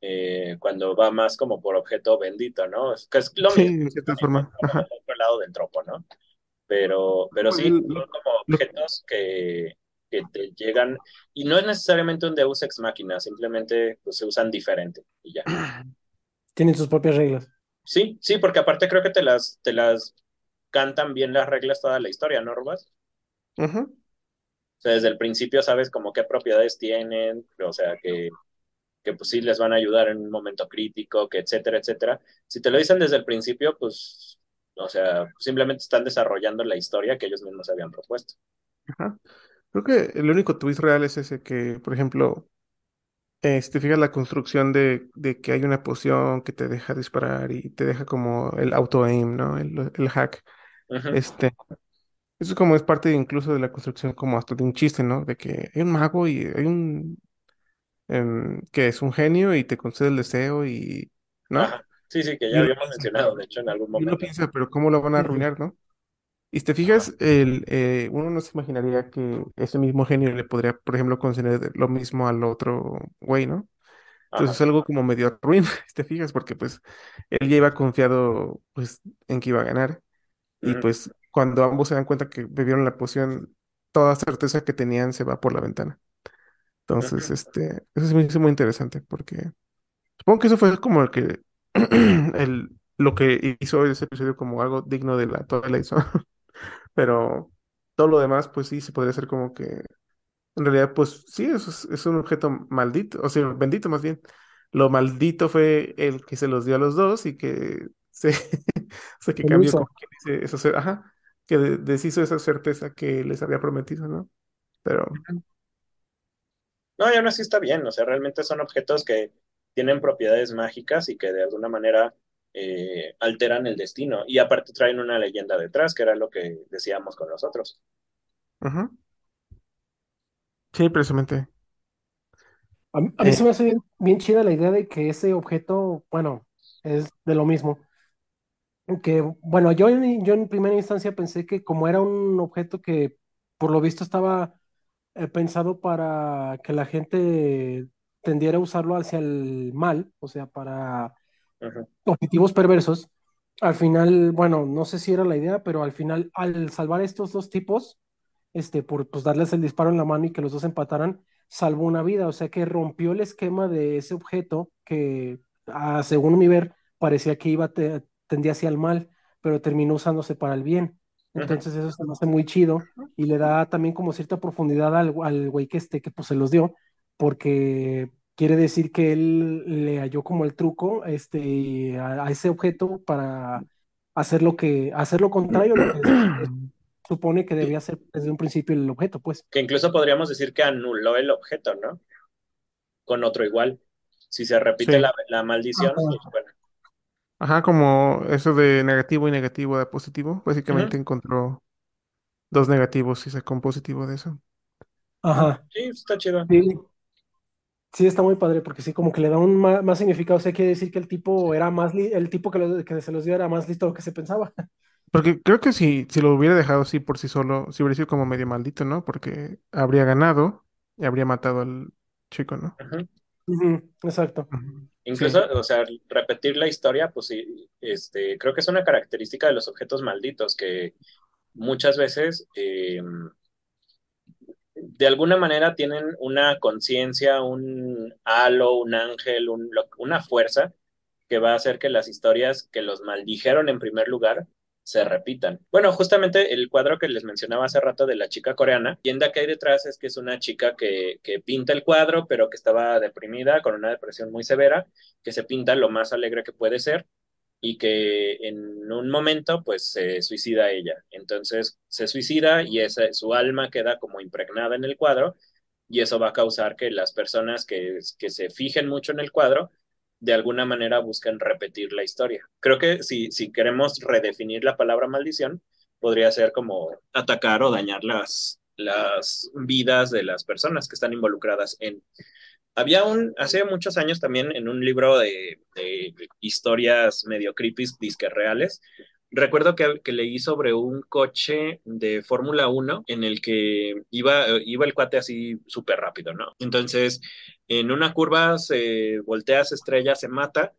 eh, cuando va más como por objeto bendito, ¿no? Es que es lo Sí, mismo, de cierta forma. del otro lado del tropo, ¿no? Pero, pero No, sí, son como objetos que, que te llegan, y no es necesariamente un Deus ex machina, simplemente pues, se usan diferente y ya. Tienen sus propias reglas. Sí, sí, porque aparte creo que te las, te las cantan bien las reglas toda la historia, ¿no, Rubas? Ajá. O sea, desde el principio sabes como qué propiedades tienen, o sea, que, que pues sí les van a ayudar en un momento crítico, que etcétera, etcétera. Si te lo dicen desde el principio, pues, o sea, simplemente están desarrollando la historia que ellos mismos habían propuesto. Ajá. Creo que el único twist real es ese que, por ejemplo, eh, si te fijas la construcción de, de que hay una poción que te deja disparar y te deja como el auto-aim, ¿no? El, el hack. Este, eso como es parte incluso de la construcción como hasta de un chiste, ¿no? De que hay un mago y hay un em, que es un genio y te concede el deseo y, ¿no? Ajá. Sí, sí, que ya habíamos mencionado, de hecho, en algún y uno momento. piensa, pero ¿cómo lo van a arruinar, no? Y si te fijas, el, eh, uno no se imaginaría que ese mismo genio le podría, por ejemplo, conceder lo mismo al otro güey, ¿no? Entonces ajá. es algo como medio ruin, si te fijas, porque pues él ya iba confiado pues en que iba a ganar y pues cuando ambos se dan cuenta que bebieron la poción, toda certeza que tenían se va por la ventana. Entonces, este, eso me hizo muy interesante porque supongo que eso fue como el que el, lo que hizo ese episodio como algo digno de la Twilight Zone, pero todo lo demás pues sí se podría hacer como que en realidad, pues sí, es, es un objeto maldito, o sea, bendito más bien. Lo maldito fue el que se los dio a los dos y que se, o sea, que El cambió como quien dice, esa cer- ajá, que de- deshizo esa certeza que les había prometido, ¿no? Pero. No, y aún así está bien, o sea, realmente son objetos que tienen propiedades mágicas y que de alguna manera eh, alteran el destino. Y aparte traen una leyenda detrás, que era lo que decíamos con nosotros. Sí, precisamente. A mí, a mí Eh, se me hace bien, chida la idea de que ese objeto, bueno, es de lo mismo. Que, bueno, yo en, yo en primera instancia pensé que como era un objeto que por lo visto estaba eh, pensado para que la gente tendiera a usarlo hacia el mal, o sea, para Objetivos perversos, al final, bueno, no sé si era la idea, pero al final, al salvar a estos dos tipos, este, por pues, darles el disparo en la mano y que los dos empataran, salvó una vida, o sea que rompió el esquema de ese objeto que, según mi ver, parecía que iba te- tendía hacia el mal, pero terminó usándose para el bien. Entonces eso se me hace muy chido y le da también como cierta profundidad al, al güey que este que pues se los dio, porque quiere decir que él le halló como el truco este, a, a ese objeto para hacer lo que, hacer lo contrario a lo que supone que debía ser desde un principio el objeto, pues. Que incluso podríamos decir que anuló el objeto, ¿no? Con otro igual. Si se repite sí. la, la maldición, pues Ajá. bueno. Ajá, como eso de negativo y negativo a positivo. Básicamente encontró dos negativos y sacó un positivo de eso. Ajá. Sí, está chido. Sí, sí, está muy padre porque sí, como que le da un más, significado. O sea, quiere decir que el tipo era más, li- el tipo que, lo- que se los dio era más listo de lo que se pensaba. Porque creo que si, si lo hubiera dejado así por sí solo, sí hubiera sido como medio maldito, ¿no? Porque habría ganado y habría matado al chico, ¿no? Ujú, exacto. Incluso, Sí. o sea, repetir la historia, pues sí, este, creo que es una característica de los objetos malditos, que muchas veces eh, de alguna manera tienen una conciencia, un halo, un ángel, una fuerza que va a hacer que las historias que los maldijeron en primer lugar se repitan. Bueno, justamente el cuadro que les mencionaba hace rato de la chica coreana, y que hay detrás es que es una chica que, que pinta el cuadro, pero que estaba deprimida, con una depresión muy severa, que se pinta lo más alegre que puede ser y que en un momento pues se suicida ella. Entonces se suicida y esa, su alma queda como impregnada en el cuadro y eso va a causar que las personas que, que se fijen mucho en el cuadro de alguna manera busquen repetir la historia. Creo que si, si queremos redefinir la palabra maldición, podría ser como atacar o dañar las, las vidas de las personas que están involucradas en había un, hace muchos años también en un libro de, historias medio creepy, disque reales, recuerdo que, que leí sobre un coche de Fórmula Uno en el que iba, iba el cuate así súper rápido, ¿no? Entonces, en una curva se voltea, se estrella, se mata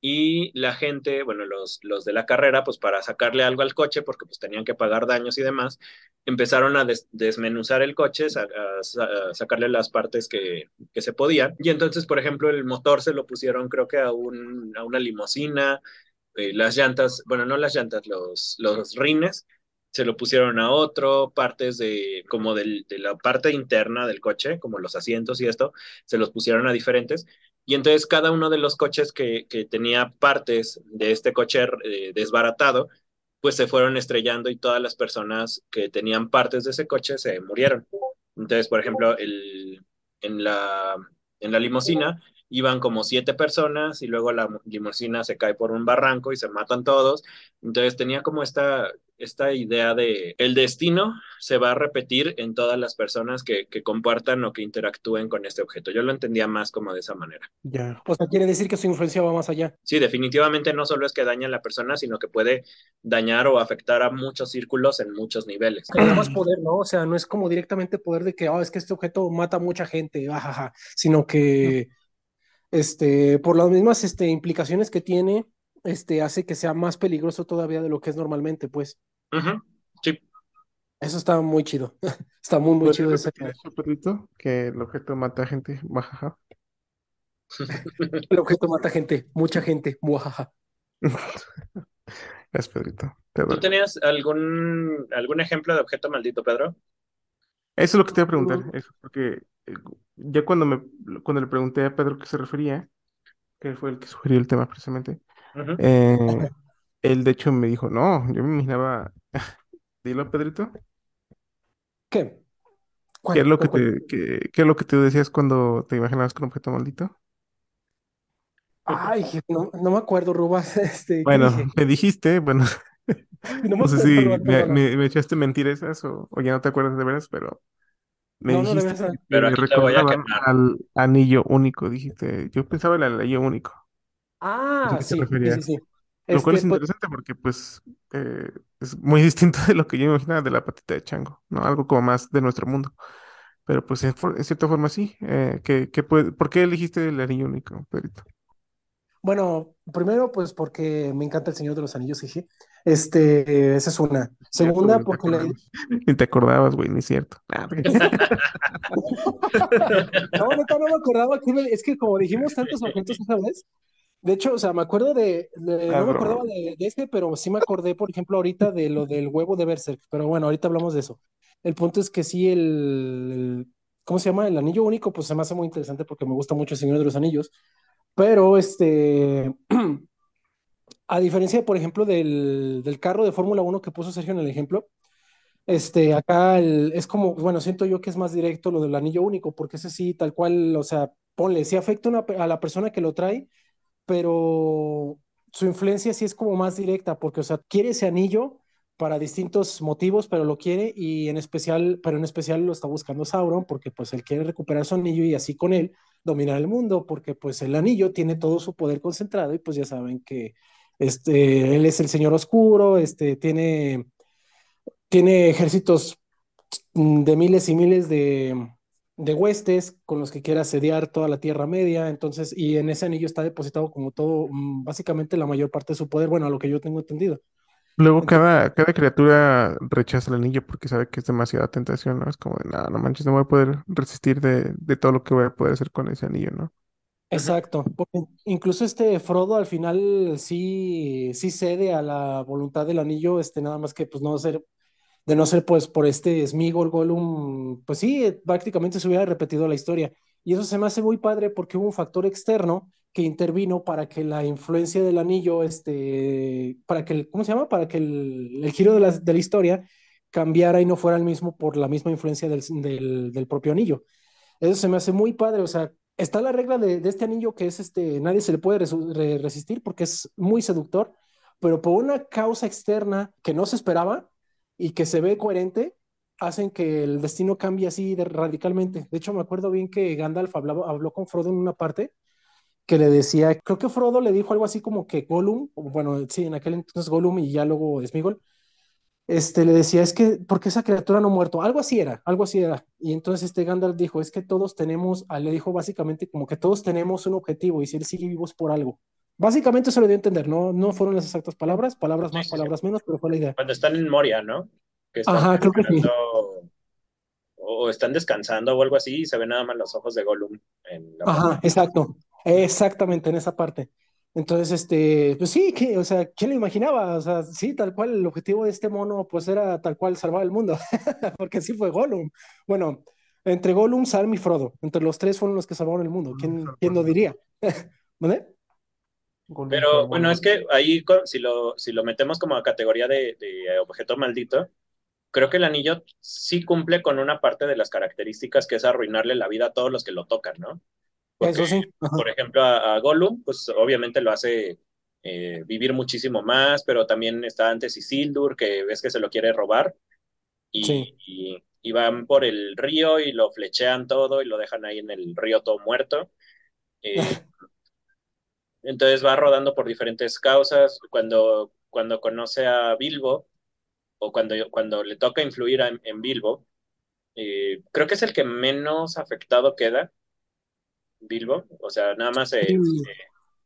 y la gente, bueno, los, los de la carrera, pues para sacarle algo al coche, porque pues tenían que pagar daños y demás, empezaron a des desmenuzar el coche, a sacarle las partes que, que, se podían. Y entonces, por ejemplo, el motor se lo pusieron creo que a, un, a una limusina, eh, las llantas, bueno, no las llantas, los, los rines, se lo pusieron a otro, partes de como del, de la parte interna del coche, como los asientos y esto, se los pusieron a diferentes. Y entonces cada uno de los coches que, que tenía partes de este coche eh, desbaratado, pues se fueron estrellando y todas las personas que tenían partes de ese coche se murieron. Entonces, por ejemplo, el, en, la, en la limusina iban como siete personas y luego la limusina se cae por un barranco y se matan todos. Entonces tenía como esta, esta idea de el destino se va a repetir en todas las personas que, que compartan o que interactúen con este objeto. Yo lo entendía más como de esa manera. Ya. O sea, quiere decir que su influencia va más allá. Sí, definitivamente no solo es que daña a la persona, sino que puede dañar o afectar a muchos círculos en muchos niveles. Da más poder, ¿no? O sea, no es como directamente poder de que, oh, es que este objeto mata a mucha gente, ajaja, sino que este, por las mismas este, implicaciones que tiene, este, hace que sea más peligroso todavía de lo que es normalmente, pues. Uh -huh. Sí. Eso está muy chido. está muy, muy ¿Puedes chido ese. Pedrito? Que el objeto mata gente. Bajaja. El objeto mata gente, mucha gente. Muajaja. Gracias, Pedrito. Te ¿Tú tenías algún, algún ejemplo de objeto maldito, Pedro? Eso es lo que te iba a preguntar, eso, porque eh, ya cuando me cuando le pregunté a Pedro qué se refería, que fue el que sugirió el tema precisamente, Uh -huh. eh, él de hecho me dijo, no, yo me imaginaba, dilo Pedrito, ¿Qué? ¿qué es lo que te, qué, qué es lo que tú decías cuando te imaginabas con objeto maldito? Ay, no, no me acuerdo, Rubas. Este, ¿qué Bueno, dije? me dijiste, bueno, No me no sé acuerdo, si me, me, me echaste mentiras esas o, o ya no te acuerdas de veras, pero me No, no le dijiste que Pero te aquí te voy a recordaban quemar. al anillo único, dijiste. Yo pensaba en el anillo único. No sé a Ah, qué te sí, sí, sí, referías. sí. Lo cual Este, es pues, interesante porque, pues, eh, es muy distinto de lo que yo imaginaba de la patita de chango, ¿no? Algo como más de nuestro mundo. Pero, pues, en, en cierta forma sí. Eh, ¿qué- qué puede- ¿por qué elegiste el anillo único, Pedrito? bueno, primero, pues porque me encanta El Señor de los Anillos, jeje. Este, esa es una. Segunda, porque le... Ni te acordabas, güey, ni es cierto. Ah, No, neta, no me acordaba. Es que como dijimos tantos objetos esa vez, de hecho, o sea, me acuerdo de, de- no me acordaba de, de este, pero sí me acordé, por ejemplo, ahorita de lo del huevo de Berserk. Pero bueno, ahorita hablamos de eso. El punto es que sí, el, el- ¿cómo se llama? El anillo único, pues se me hace muy interesante porque me gusta mucho El Señor de los Anillos. Pero este, a diferencia, por ejemplo, del, del carro de Fórmula Uno que puso Sergio en el ejemplo, este, acá el- es como, bueno, siento yo que es más directo lo del anillo único, porque ese sí, tal cual, o sea, ponle, sí afecta una a la persona que lo trae, pero su influencia sí es como más directa, porque, o sea, quiere ese anillo para distintos motivos, pero lo quiere y en especial, pero en especial lo está buscando Sauron, porque pues él quiere recuperar su anillo y así con él dominar el mundo, porque pues el anillo tiene todo su poder concentrado y pues ya saben que este, él es el Señor Oscuro, este, tiene, tiene ejércitos de miles y miles de, de huestes con los que quiere asediar toda la Tierra Media. Entonces, y en ese anillo está depositado como todo, mm, básicamente la mayor parte de su poder, bueno, a lo que yo tengo entendido. Luego Entonces, cada, cada criatura rechaza el anillo porque sabe que es demasiada tentación, ¿no? Es como de, no, no manches, no voy a poder resistir de, de todo lo que voy a poder hacer con ese anillo, ¿no? Exacto. Porque incluso este Frodo al final sí, sí cede a la voluntad del anillo, este, nada más que pues no ser, de no ser pues por este Smigol Gollum, pues sí, prácticamente se hubiera repetido la historia. Y eso se me hace muy padre porque hubo un factor externo que intervino para que la influencia del anillo, este, para que el, ¿cómo se llama? Para que el, el giro de la, de la historia cambiara y no fuera el mismo por la misma influencia del, del, del propio anillo. Eso se me hace muy padre, o sea, está la regla de, este anillo que es este, nadie se le puede resistir porque es muy seductor, pero por una causa externa que no se esperaba y que se ve coherente, hacen que el destino cambie así radicalmente. De hecho, me acuerdo bien que Gandalf hablaba, habló con Frodo en una parte que le decía, creo que Frodo le dijo algo así como que Gollum, bueno, sí, en aquel entonces Gollum y ya luego Smigol, este, le decía, es que, ¿por qué esa criatura no ha muerto? Algo así era, algo así era. Y entonces este Gandalf dijo, es que todos tenemos, ah, le dijo básicamente como que todos tenemos un objetivo y si él sigue vivo es por algo. Básicamente eso lo dio a entender, no, no fueron las exactas palabras, palabras más, sí, sí. palabras menos, pero fue la idea. Cuando están en Moria, ¿no? Que están Ajá, creo que sí. o están descansando o algo así y se ven nada más los ojos de Gollum en la pantalla. Ajá, exacto, exactamente en esa parte. Entonces, este, pues sí, que, o sea, ¿quién lo imaginaba? O sea, sí, tal cual, el objetivo de este mono, pues era tal cual salvar el mundo, porque así fue Gollum. Bueno, entre Gollum, Sam y Frodo, entre los tres fueron los que salvaron el mundo. Gollum ¿Quién, quién lo diría? ¿Vale? Pero bueno, es que ahí si lo, si lo metemos como a categoría de, de objeto maldito, creo que el anillo sí cumple con una parte de las características que es arruinarle la vida a todos los que lo tocan, ¿no? Porque, Eso sí. Ajá. por ejemplo, a, a Gollum, pues obviamente lo hace eh, vivir muchísimo más, pero también está antes Isildur, que ves que se lo quiere robar, y, Sí. y, y van por el río y lo flechean todo y lo dejan ahí en el río todo muerto. Eh, entonces va rodando por diferentes causas. Cuando, cuando conoce a Bilbo, o cuando, cuando le toca influir en, en Bilbo, eh, creo que es el que menos afectado queda, Bilbo. O sea, nada más se, Sí.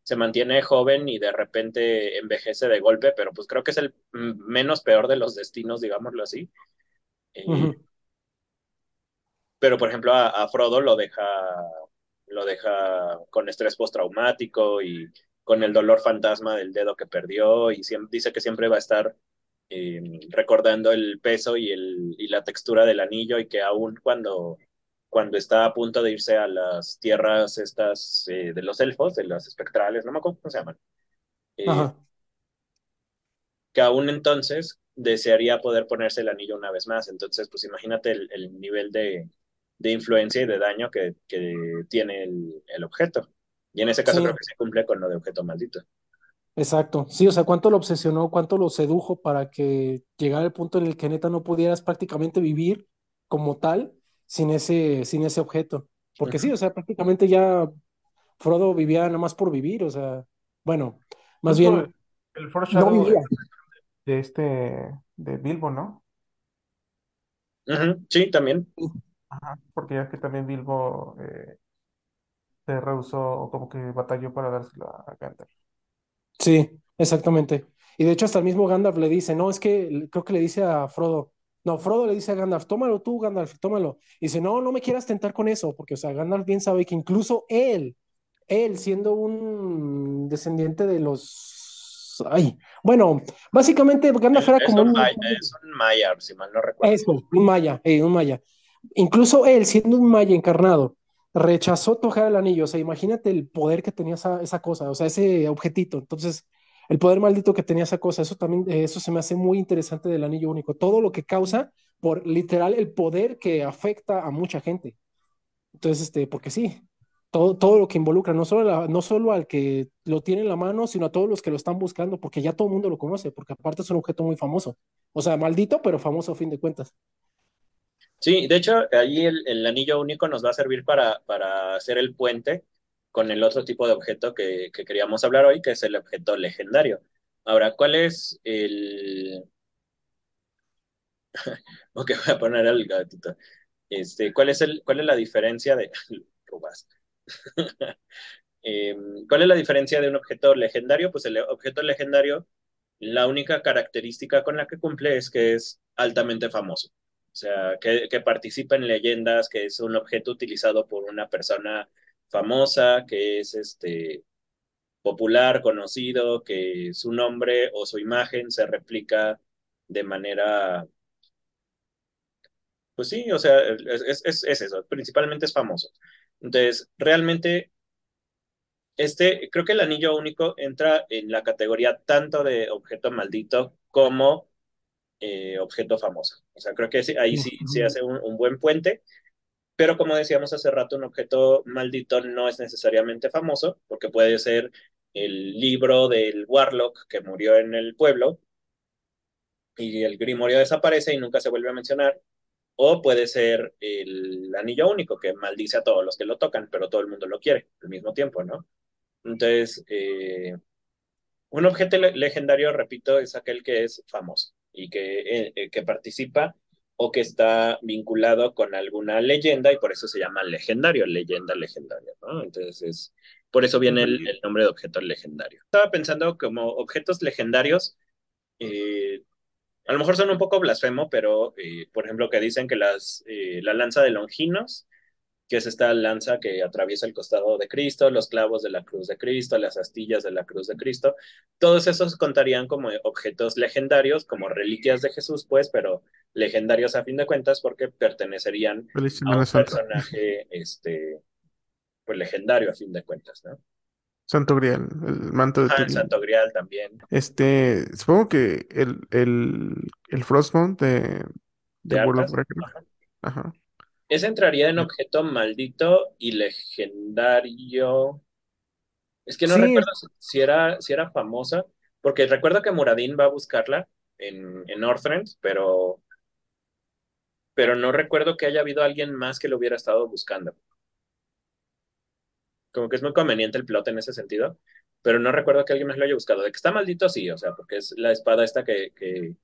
se mantiene joven y de repente envejece de golpe, pero pues creo que es el mm, menos peor de los destinos, digámoslo así. Eh, pero por ejemplo a, a Frodo lo deja, lo deja con estrés postraumático y con el dolor fantasma del dedo que perdió y siempre, dice que siempre va a estar eh, recordando el peso y, el, y la textura del anillo y que aún cuando, cuando está a punto de irse a las tierras estas eh, de los elfos, de las espectrales, no me acuerdo cómo se llaman, eh, Ajá. que aún entonces desearía poder ponerse el anillo una vez más. Entonces, pues imagínate el, el nivel de, de influencia y de daño que, que tiene el, el objeto. Y en ese caso Sí. creo que se cumple con lo de objeto maldito. Exacto, sí, o sea, cuánto lo obsesionó, cuánto lo sedujo para que llegara el punto en el que neta no pudieras prácticamente vivir como tal sin ese, sin ese objeto. Porque sí, o sea, prácticamente ya Frodo vivía nada más por vivir, o sea, bueno, más bien el, el no foreshadow vivía. de este, de Bilbo, ¿no? Sí, también. Ajá. Porque ya que también Bilbo eh, se rehusó o como que batalló para dárselo a Gandalf. Sí, exactamente. Y de hecho hasta el mismo Gandalf le dice, no, es que creo que le dice a Frodo, no, Frodo le dice a Gandalf, tómalo tú, Gandalf, tómalo. Y dice, no, no me quieras tentar con eso, porque, o sea, Gandalf bien sabe que incluso él, él siendo un descendiente de los... Ay, bueno, básicamente Gandalf Es, era como un, un... May- es un Maiar, si mal no recuerdo. Eso, un maya, eh, un maya. Incluso él, siendo un maya encarnado, rechazó tocar el anillo. O sea, imagínate el poder que tenía esa, esa cosa, o sea, ese objetito. Entonces, el poder maldito que tenía esa cosa, eso también, eh, eso se me hace muy interesante del anillo único. Todo lo que causa por literal el poder que afecta a mucha gente. Entonces, este, porque sí, todo, todo lo que involucra, no solo, no solo al que lo tiene en la mano, sino a todos los que lo están buscando, porque ya todo el mundo lo conoce, porque aparte es un objeto muy famoso. O sea, maldito, pero famoso a fin de cuentas. Sí, de hecho, ahí el, el anillo único nos va a servir para, para hacer el puente con el otro tipo de objeto que, que queríamos hablar hoy, que es el objeto legendario. Ahora, ¿cuál es el... Ok, voy a poner el gatito. Este, ¿cuál es el, cuál es la diferencia de... Eh, ¿cuál es la diferencia de un objeto legendario? Pues el objeto legendario, la única característica con la que cumple es que es altamente famoso. O sea, que participa en leyendas, que es un objeto utilizado por una persona famosa, que es este popular, conocido, que su nombre o su imagen se replica de manera, pues sí, o sea, es, es, es eso, principalmente es famoso. Entonces, realmente Este, creo que el anillo único entra en la categoría tanto de objeto maldito como eh, objeto famoso. O sea, creo que ahí sí, sí hace un, un buen puente, pero como decíamos hace rato, un objeto maldito no es necesariamente famoso, porque puede ser el libro del Warlock que murió en el pueblo y el grimorio desaparece y nunca se vuelve a mencionar, o puede ser el anillo único que maldice a todos los que lo tocan, pero todo el mundo lo quiere al mismo tiempo, ¿no? Entonces, eh, Un objeto le- legendario, repito, es aquel que es famoso y que, eh, eh, que participa o que está vinculado con alguna leyenda y por eso se llama legendario, leyenda legendaria, ¿no? Entonces, es- por eso viene el, el nombre de objeto legendario. Estaba pensando como objetos legendarios, eh, a lo mejor son un poco blasfemo, pero, eh, por ejemplo, que dicen que las, eh, la lanza de Longinos que es esta lanza que atraviesa el costado de Cristo, los clavos de la cruz de Cristo, las astillas de la cruz de Cristo. Todos esos contarían como objetos legendarios, como reliquias de Jesús, pues, pero legendarios a fin de cuentas porque pertenecerían a un personaje, este, pues legendario a fin de cuentas, ¿no? Santo Grial, el manto de Ajá, el. Santo Grial también, Este, supongo que el, el, el Frostmount de, de de World of Arthas. Warcraft. Ajá. Ajá. Ese entraría en objeto maldito y legendario. Es que no Sí, recuerdo si, era, si era famosa, porque recuerdo que Muradin va a buscarla en, en Northrend, pero, pero no recuerdo que haya habido alguien más que lo hubiera estado buscando. Como que es muy conveniente el plot en ese sentido, pero no recuerdo que alguien más lo haya buscado. De que está maldito, sí, o sea, porque es la espada esta que, que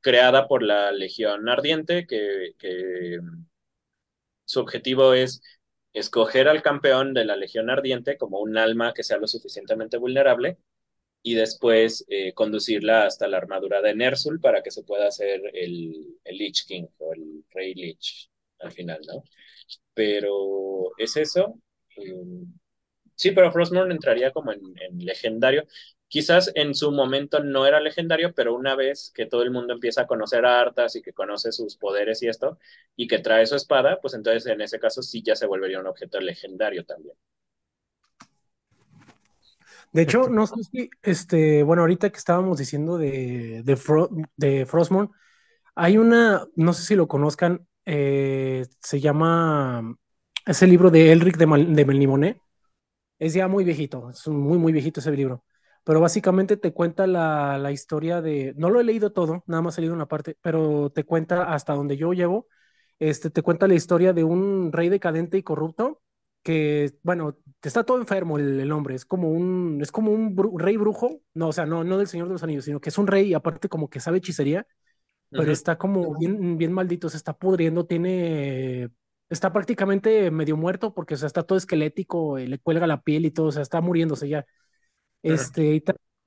creada por la Legión Ardiente, que, que su objetivo es escoger al campeón de la Legión Ardiente como un alma que sea lo suficientemente vulnerable y después eh, conducirla hasta la armadura de Nersul para que se pueda hacer el, el Lich King o el Rey Lich al final, ¿no? Pero es eso. Eh, sí, pero Frostmourne entraría como en, legendario. Quizás en su momento no era legendario, pero una vez que todo el mundo empieza a conocer a Arthas y que conoce sus poderes y esto, y que trae su espada, pues entonces en ese caso sí ya se volvería un objeto legendario también. De hecho, no sé si, este, bueno, ahorita que estábamos diciendo de, de, Fro de Frostmourne, hay una, no sé si lo conozcan, eh, se llama, ese libro de Elric de, Mal de Melnimoné. Es ya muy viejito, es muy, muy viejito ese libro. Pero básicamente te cuenta la, la historia de, no lo he leído todo, nada más he leído una parte, pero te cuenta hasta donde yo llevo, este, te cuenta la historia de un rey decadente y corrupto que, bueno, está todo enfermo el, el hombre, es como un, es como un bru- rey brujo, no, o sea, no, no del Señor de los Anillos, sino que es un rey y aparte como que sabe hechicería, pero Ujú, está como bien, bien maldito, se está pudriendo, tiene, está prácticamente medio muerto porque, o sea, está todo esquelético, eh, le cuelga la piel y todo, o sea, está muriéndose ya. Este,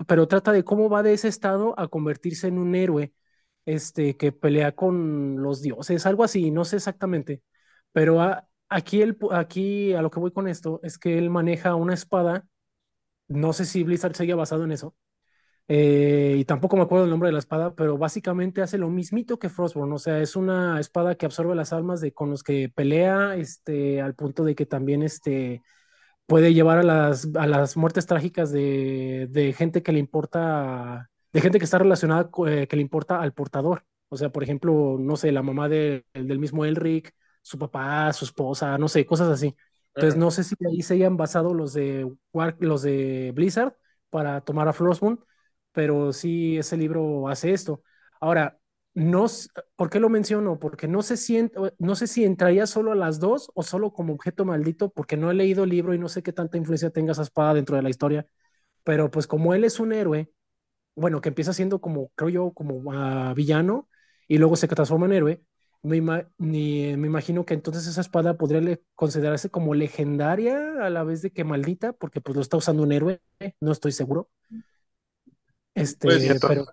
pero trata de cómo va de ese estado a convertirse en un héroe, este, que pelea con los dioses, algo así, no sé exactamente. Pero aquí, el, aquí a lo que voy con esto es que él maneja una espada, no sé si Blizzard se haya basado en eso, eh, y tampoco me acuerdo el nombre de la espada, pero básicamente hace lo mismito que Frostborn, o sea, es una espada que absorbe las almas de con los que pelea, este, al punto de que también, este, puede llevar a las, a las muertes trágicas de, de gente que le importa, de gente que está relacionada, eh, que le importa al portador. O sea, por ejemplo, no sé, la mamá de- del mismo Elric, su papá, su esposa, no sé, cosas así. Entonces, no sé si ahí se hayan basado los de, War- los de Blizzard para tomar a Frostmourne, pero sí, ese libro hace esto. Ahora, no, ¿por qué lo menciono? Porque no sé si, no sé si entraría solo a las dos o solo como objeto maldito, porque no he leído el libro y no sé qué tanta influencia tenga esa espada dentro de la historia. Pero pues como él es un héroe, bueno, que empieza siendo como, creo yo, como ah, villano y luego se transforma en héroe, me, ima- me imagino que entonces esa espada podría considerarse como legendaria a la vez de que maldita, porque pues lo está usando un héroe, no estoy seguro. Este, Pues, pero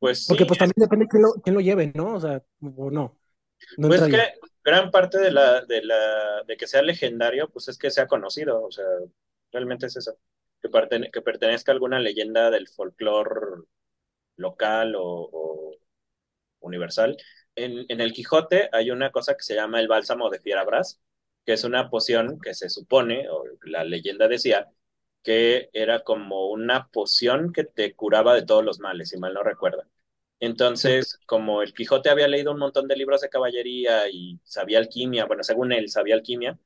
pues porque sí, pues también depende quién lo, quién lo lleve, ¿no? O sea, o no, no Pues que gran parte de la, de la, de que sea legendario, pues es que sea conocido, o sea, realmente es eso, que, pertene- que pertenezca a alguna leyenda del folclore local o, o universal. En, en el Quijote hay una cosa que se llama el bálsamo de Fierabrás, que es una poción que se supone, o la leyenda decía, que era como una poción que te curaba de todos los males, si mal no recuerdo. Entonces, como el Quijote había leído un montón de libros de caballería y sabía alquimia, bueno, según él sabía alquimia,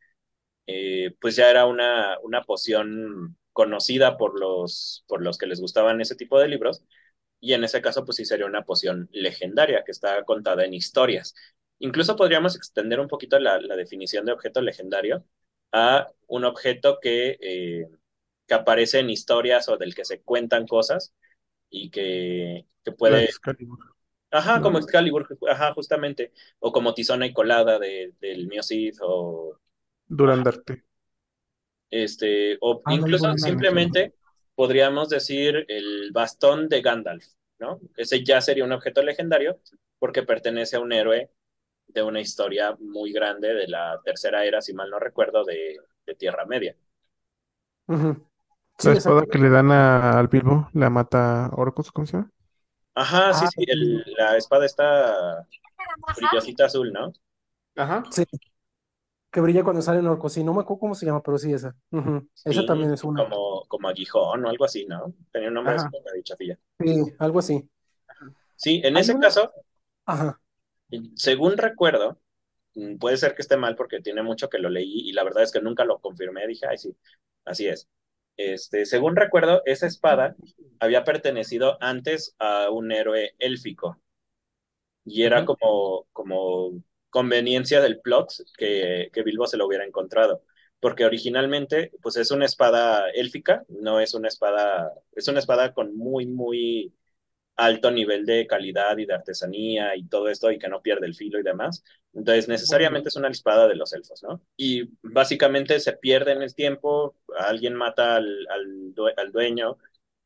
eh, pues ya era una, una poción conocida por los, por los que les gustaban ese tipo de libros, y en ese caso, pues sí sería una poción legendaria que está contada en historias. Incluso podríamos extender un poquito la, la definición de objeto legendario a un objeto que, eh, que aparece en historias o del que se cuentan cosas y que, que puede Excalibur, Ajá, como. Excalibur, ajá, justamente. O como Tizona y Colada de, del Mio Cid, o, Durandarte. este, o Ándale, incluso simplemente podríamos decir el bastón de Gandalf, ¿no? Ese ya sería un objeto legendario porque pertenece a un héroe de una historia muy grande de la tercera era, si mal no recuerdo, de, de Tierra Media. La Sí, espada que le dan a- al Bilbo, la mata Orcos, ¿cómo se llama? Ajá, sí, Ah, sí, el- la espada está brillosita azul, ¿no? Ajá. sí, que brilla cuando sale en orco. Sí, no me acuerdo cómo se llama, pero sí, esa. Esa Sí, también es una. como, como aguijón o algo así, ¿no? Tenía un nombre súper chafilla. Sí, algo así. Sí, en ese una. caso, Ajá. según recuerdo, mm, puede ser que esté mal porque tiene mucho que lo leí y la verdad es que nunca lo confirmé. Dije, ay, sí, así es. Este, según recuerdo, esa espada había pertenecido antes a un héroe élfico y era como, como conveniencia del plot que, que Bilbo se lo hubiera encontrado. Porque originalmente, pues es una espada élfica, no es una espada, es una espada con muy, muy alto nivel de calidad y de artesanía y todo esto y que no pierde el filo y demás. Entonces, necesariamente es una espada de los elfos, ¿no? Y básicamente se pierde en el tiempo, alguien mata al, al, due al dueño,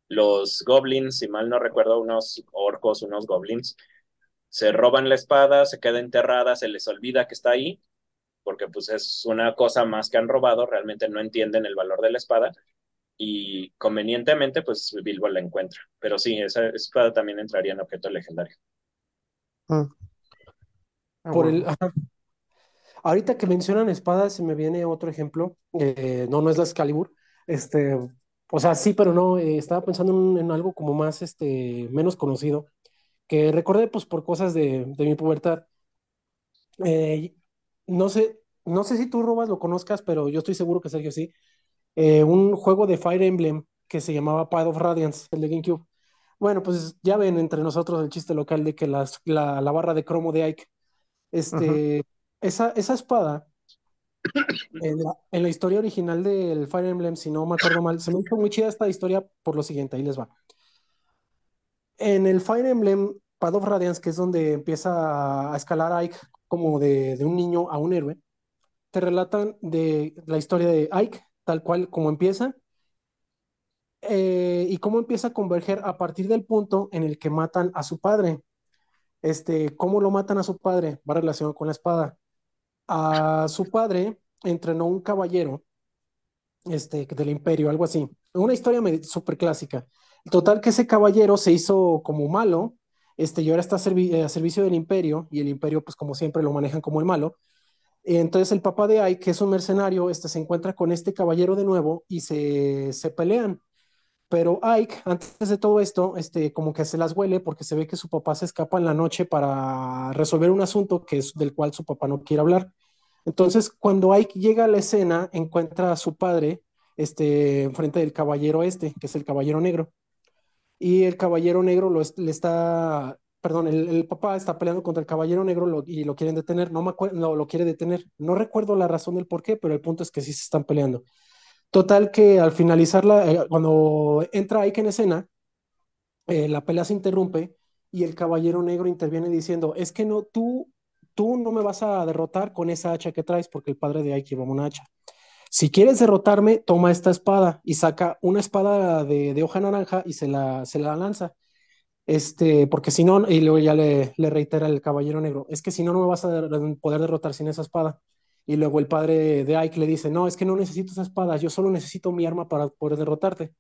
los goblins, si mal no recuerdo, unos orcos, unos goblins, se roban la espada, se queda enterrada, se les olvida que está ahí, porque pues es una cosa más que han robado, realmente no entienden el valor de la espada, y convenientemente, pues Bilbo la encuentra. Pero sí, esa espada también entraría en objeto legendario. Ah, ah, Por el. Ahorita que mencionan espadas, se me viene otro ejemplo. Eh, no, no es la Excalibur. Este, o sea, sí, pero no. eh, estaba pensando en, algo como más, este, menos conocido, que recordé, pues, por cosas de, de mi pubertad. Eh, no sé, no sé si tú, Robas, lo conozcas, pero yo estoy seguro que Sergio sí, un juego de Fire Emblem que se llamaba Path of Radiance, el de GameCube. Bueno, pues ya ven entre nosotros el chiste local de que las- la, la barra de cromo de Ike, este, esa, esa espada, en la, historia original del Fire Emblem, si no me acuerdo mal, se me hizo muy chida esta historia por lo siguiente, ahí les va. En el Fire Emblem Path of Radiance, que es donde empieza a escalar Ike como de, de un niño a un héroe, te relatan de la historia de Ike, tal cual como empieza, eh, y cómo empieza a converger a partir del punto en el que matan a su padre. Este, ¿cómo lo matan a su padre? Va relacionado con la espada. A su padre entrenó un caballero este, del imperio, algo así. Una historia súper clásica. Total que ese caballero se hizo como malo, este, y ahora está eh, a servicio del imperio, y el imperio, pues como siempre, lo manejan como el malo. Entonces el papá de Ike, que es un mercenario, este, se encuentra con este caballero de nuevo y se, se pelean. Pero Ike, antes de todo esto, este, como que se las huele porque se ve que su papá se escapa en la noche para resolver un asunto que es del cual su papá no quiere hablar. Entonces, cuando Ike llega a la escena, encuentra a su padre, este, enfrente del caballero este, que es el caballero negro. Y el caballero negro lo le está, perdón, el, papá está peleando contra el caballero negro y lo quieren detener. No me acuerdo, no, lo quiere detener. No recuerdo la razón del por qué, pero el punto es que sí se están peleando. Total que al finalizar la, eh, cuando entra Ike en escena, eh, la pelea se interrumpe y el caballero negro interviene diciendo, es que no, tú, tú no me vas a derrotar con esa hacha que traes porque el padre de Ike lleva una hacha. Si quieres derrotarme, toma esta espada y saca una espada de, de hoja naranja y se la, se la lanza. Este, porque si no, y luego ya le, le reitera el caballero negro, es que si no, no me vas a der- poder derrotar sin esa espada. Y luego el padre de Ike le dice, no, es que no necesito esa espada, yo solo necesito mi arma para poder derrotarte.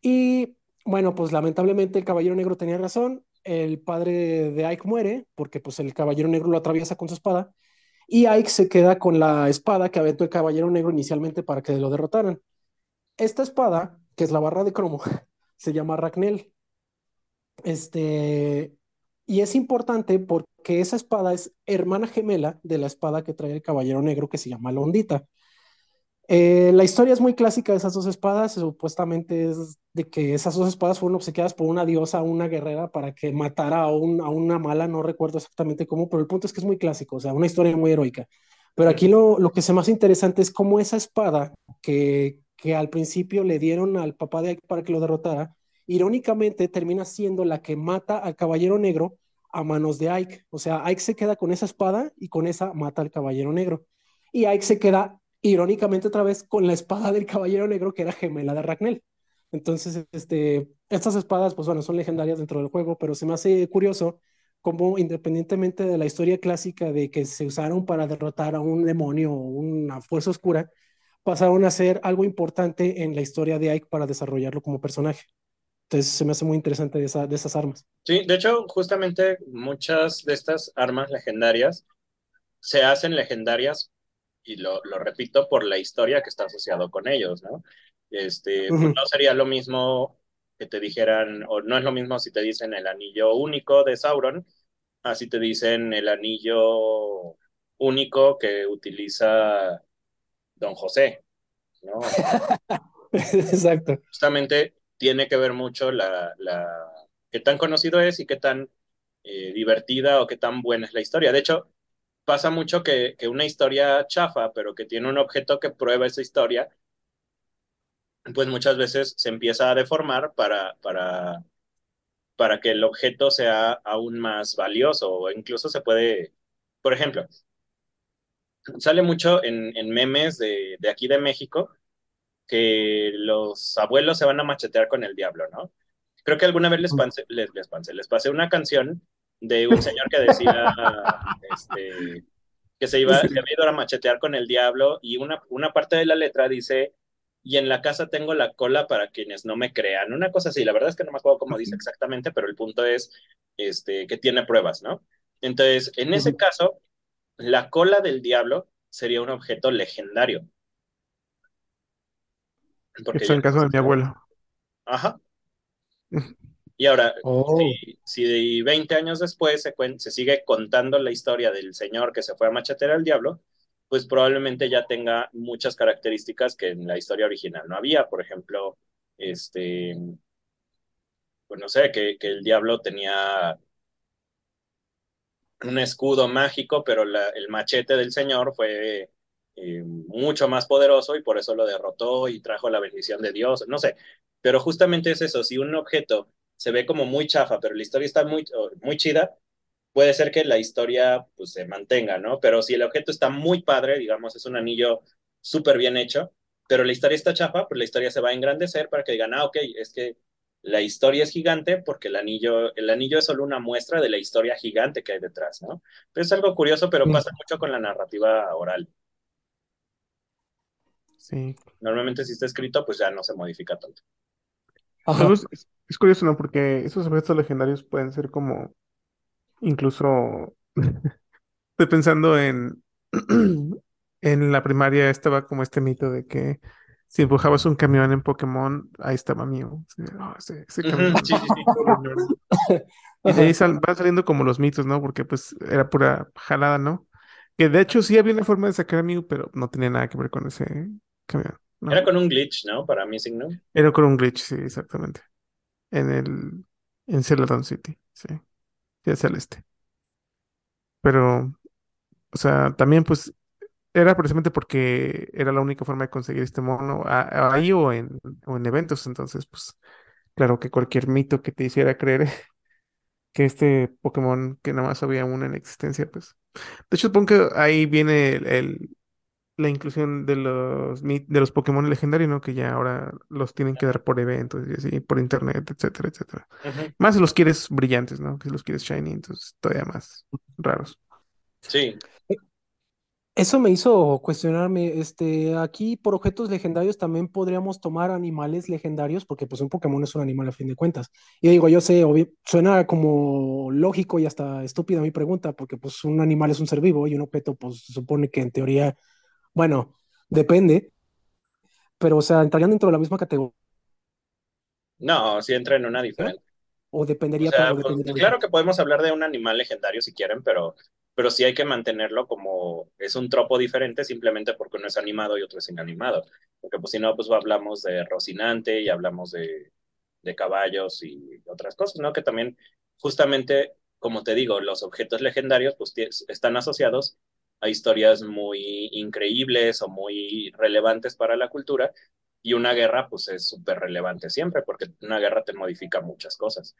Y bueno, pues lamentablemente el caballero negro tenía razón, el padre de Ike muere porque pues el caballero negro lo atraviesa con su espada y Ike se queda con la espada que aventó el caballero negro inicialmente para que lo derrotaran. Esta espada, que es la barra de cromo, se llama Ragnell. Este, y es importante porque esa espada es hermana gemela de la espada que trae el caballero negro que se llama Londita. Eh, la historia es muy clásica de esas dos espadas, supuestamente es de que esas dos espadas fueron obsequiadas por una diosa, una guerrera, para que matara a, un, a una mala, no recuerdo exactamente cómo, pero el punto es que es muy clásico, o sea, una historia muy heroica. Pero aquí lo, lo que se más interesante es cómo esa espada que, que al principio le dieron al papá de Ike para que lo derrotara, irónicamente termina siendo la que mata al caballero negro a manos de Ike. O sea, Ike se queda con esa espada y con esa mata al caballero negro. Y Ike se queda irónicamente otra vez con la espada del Caballero Negro que era gemela de Ragnell. Entonces, este, estas espadas, pues bueno, son legendarias dentro del juego, pero se me hace curioso cómo independientemente de la historia clásica de que se usaron para derrotar a un demonio o una fuerza oscura, pasaron a ser algo importante en la historia de Ike para desarrollarlo como personaje. Entonces, se me hace muy interesante de, esa, de esas armas. Sí, de hecho, justamente muchas de estas armas legendarias se hacen legendarias, y lo, lo repito, por la historia que está asociado con ellos, ¿no? Este, Uh -huh. no sería lo mismo que te dijeran, o no es lo mismo si te dicen el anillo único de Sauron, así te dicen el anillo único que utiliza Don José, ¿no? Exacto. Justamente tiene que ver mucho la, la qué tan conocido es y qué tan eh, divertida o qué tan buena es la historia. De hecho, pasa mucho que, que, una historia chafa, pero que tiene un objeto que prueba esa historia, pues muchas veces se empieza a deformar para, para, para que el objeto sea aún más valioso o incluso se puede, por ejemplo, sale mucho en, en memes de, de, aquí de México que los abuelos se van a machetear con el diablo, ¿no? Creo que alguna vez les, pasé, les, les, pasé, les pasé una canción de un señor que decía, este, que se iba, se había ido a machetear con el diablo y una, una parte de la letra dice, y en la casa tengo la cola para quienes no me crean, una cosa así, la verdad es que no me acuerdo cómo dice exactamente, pero el punto es este, que tiene pruebas, ¿no? Entonces, en ese caso, la cola del diablo sería un objeto legendario. Porque Esto en caso de mi abuelo. Ajá. Y ahora, oh. si, si 20 años después se, se, sigue contando la historia del señor que se fue a machetear al diablo, pues probablemente ya tenga muchas características que en la historia original no había. Por ejemplo, este, pues no sé, que, que el diablo tenía un escudo mágico, pero la, el machete del señor fue eh, mucho más poderoso y por eso lo derrotó y trajo la bendición de Dios, no sé. Pero justamente es eso, si un objeto se ve como muy chafa, pero la historia está muy, muy chida, puede ser que la historia pues se mantenga, ¿no? Pero si el objeto está muy padre, digamos, es un anillo súper bien hecho, pero la historia está chafa, pues la historia se va a engrandecer para que digan, ah, ok, es que la historia es gigante porque el anillo, el anillo es solo una muestra de la historia gigante que hay detrás, ¿no? Pero es algo curioso, pero pasa mucho con la narrativa oral. Sí. Normalmente si está escrito, pues ya no se modifica tanto. Es, es, curioso, ¿no? Porque esos objetos legendarios pueden ser como, incluso, estoy pensando en, en la primaria estaba como este mito de que si empujabas un camión en Pokémon, ahí estaba mío. ese, camión. y de ahí van saliendo como los mitos, ¿no? Porque pues era pura jalada, ¿no? Que de hecho sí había una forma de sacar a Mew, pero no tenía nada que ver con ese Era con un glitch, ¿no? Para Missing, ¿no? Era con un glitch, sí, exactamente. En el... En Celadon City, sí. Sí, hacia el este. Pero... O sea, también pues era precisamente porque era la única forma de conseguir este mono ahí o en, o en eventos. Entonces, pues, claro que cualquier mito que te hiciera creer que este Pokémon que nada más había uno en existencia, pues. De hecho, supongo que ahí viene el, la inclusión de los de los Pokémon legendarios, ¿no? Que ya ahora los tienen que dar por eventos y así, por internet, etcétera, etcétera. Más si los quieres brillantes, ¿no? Si los quieres shiny, entonces todavía más raros. Sí. Eso me hizo cuestionarme, este, aquí por objetos legendarios también podríamos tomar animales legendarios, porque pues un Pokémon es un animal a fin de cuentas. Y digo, yo sé, suena como lógico y hasta estúpida mi pregunta, porque pues un animal es un ser vivo y un objeto pues se supone que en teoría, bueno, depende, pero o sea, entrarían dentro de la misma categoría. No, sí entra en una diferente. O dependería, pues, claro que podemos hablar de un animal legendario si quieren, pero pero sí hay que mantenerlo como es un tropo diferente simplemente porque uno es animado y otro es inanimado. Porque pues si no, pues hablamos de Rocinante y hablamos de, de caballos y otras cosas, ¿no? Que también justamente, como te digo, los objetos legendarios pues están asociados a historias muy increíbles o muy relevantes para la cultura y una guerra pues es súper relevante siempre porque una guerra te modifica muchas cosas.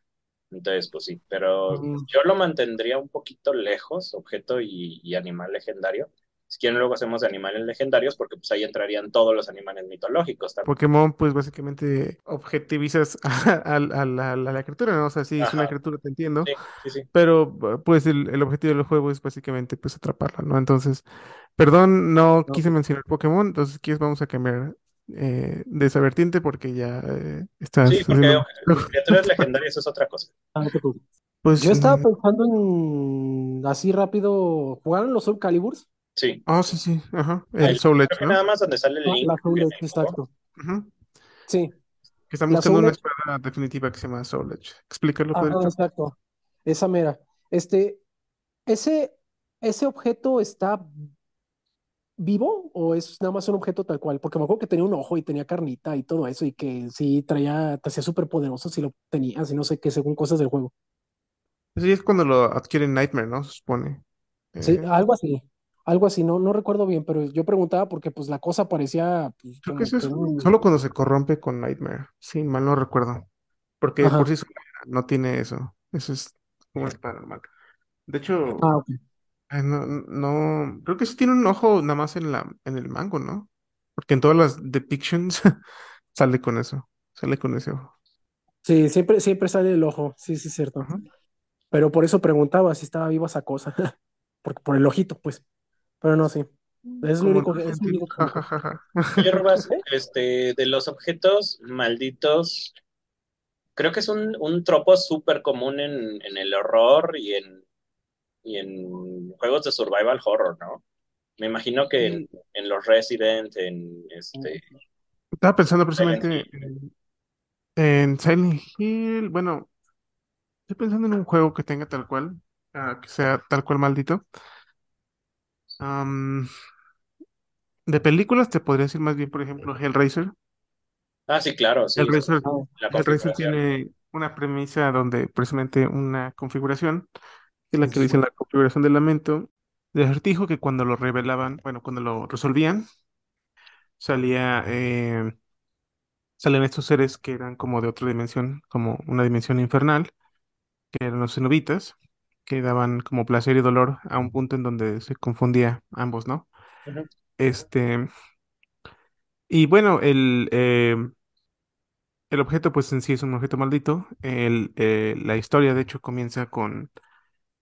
Entonces, pues sí, pero yo lo mantendría un poquito lejos, objeto y, animal legendario. Si quieren, luego hacemos de animales legendarios, porque pues ahí entrarían todos los animales mitológicos. Pokémon, pues básicamente objetivizas a, la, criatura, ¿no? O sea, sí, es una criatura, te entiendo. Sí, sí, sí. Pero pues el, objetivo del juego es básicamente pues atraparla, ¿no? Entonces, perdón, no, quise mencionar Pokémon, entonces aquí vamos a cambiar eh, de esa vertiente porque ya eh, está. Sí, porque criaturas legendarias es otra cosa. Ah, pues, Yo estaba mm, pensando en así rápido. ¿Jugaron los Soul Caliburs? Sí. Ah, sí, sí. Ajá. El Soul Edge, ¿no? Nada más donde sale el ah, link. La Soul Edge, exacto. Sí. Que están buscando una espada definitiva que se llama Soul Edge. Explícalo, Ah, exacto. Esa mera. Este, ese, ese objeto está vivo o es nada más un objeto tal cual? Porque me acuerdo que tenía un ojo y tenía carnita y todo eso y que sí traía, te hacía súper poderoso si lo tenías y no sé qué, según cosas del juego. Sí, es cuando lo adquiere Nightmare, ¿no? Se supone. Sí, eh, algo así. Algo así, no, no recuerdo bien, pero yo preguntaba porque pues la cosa parecía... Pues, Creo que eso es solo cuando se corrompe con Nightmare. Sí, mal no recuerdo. Porque por sí no tiene eso. Eso es como es paranormal. De hecho, ah, okay. No, no, creo que sí tiene un ojo nada más en la, en el mango, ¿no? Porque en todas las depictions sale con eso, sale con ese ojo. Sí, siempre, siempre sale el ojo, sí, sí, es cierto. Pero por eso preguntaba si estaba viva esa cosa, porque por el ojito, pues. Pero no, sí. Es lo único que es este, de los objetos malditos, creo que es un, un tropo súper común en, en el horror y en, y en juegos de survival horror, ¿no? Me imagino que en, los Resident, en este... Estaba pensando precisamente en, Silent Hill, bueno, estoy pensando en un juego que tenga tal cual, ah, que sea tal cual maldito. De películas te podría decir más bien, por ejemplo, Hellraiser. Ah, sí, claro, sí, Hellraiser, la Hellraiser tiene una premisa donde precisamente una configuración, que es la que sí. dice la configuración del lamento, de acertijo que cuando lo revelaban, bueno, cuando lo resolvían, salía, eh, salían estos seres que eran como de otra dimensión, como una dimensión infernal, que eran los cenobitas, que daban como placer y dolor a un punto en donde se confundía ambos, ¿no? Este, y bueno, el, eh, el objeto pues en sí es un objeto maldito. El, eh, la historia de hecho comienza con,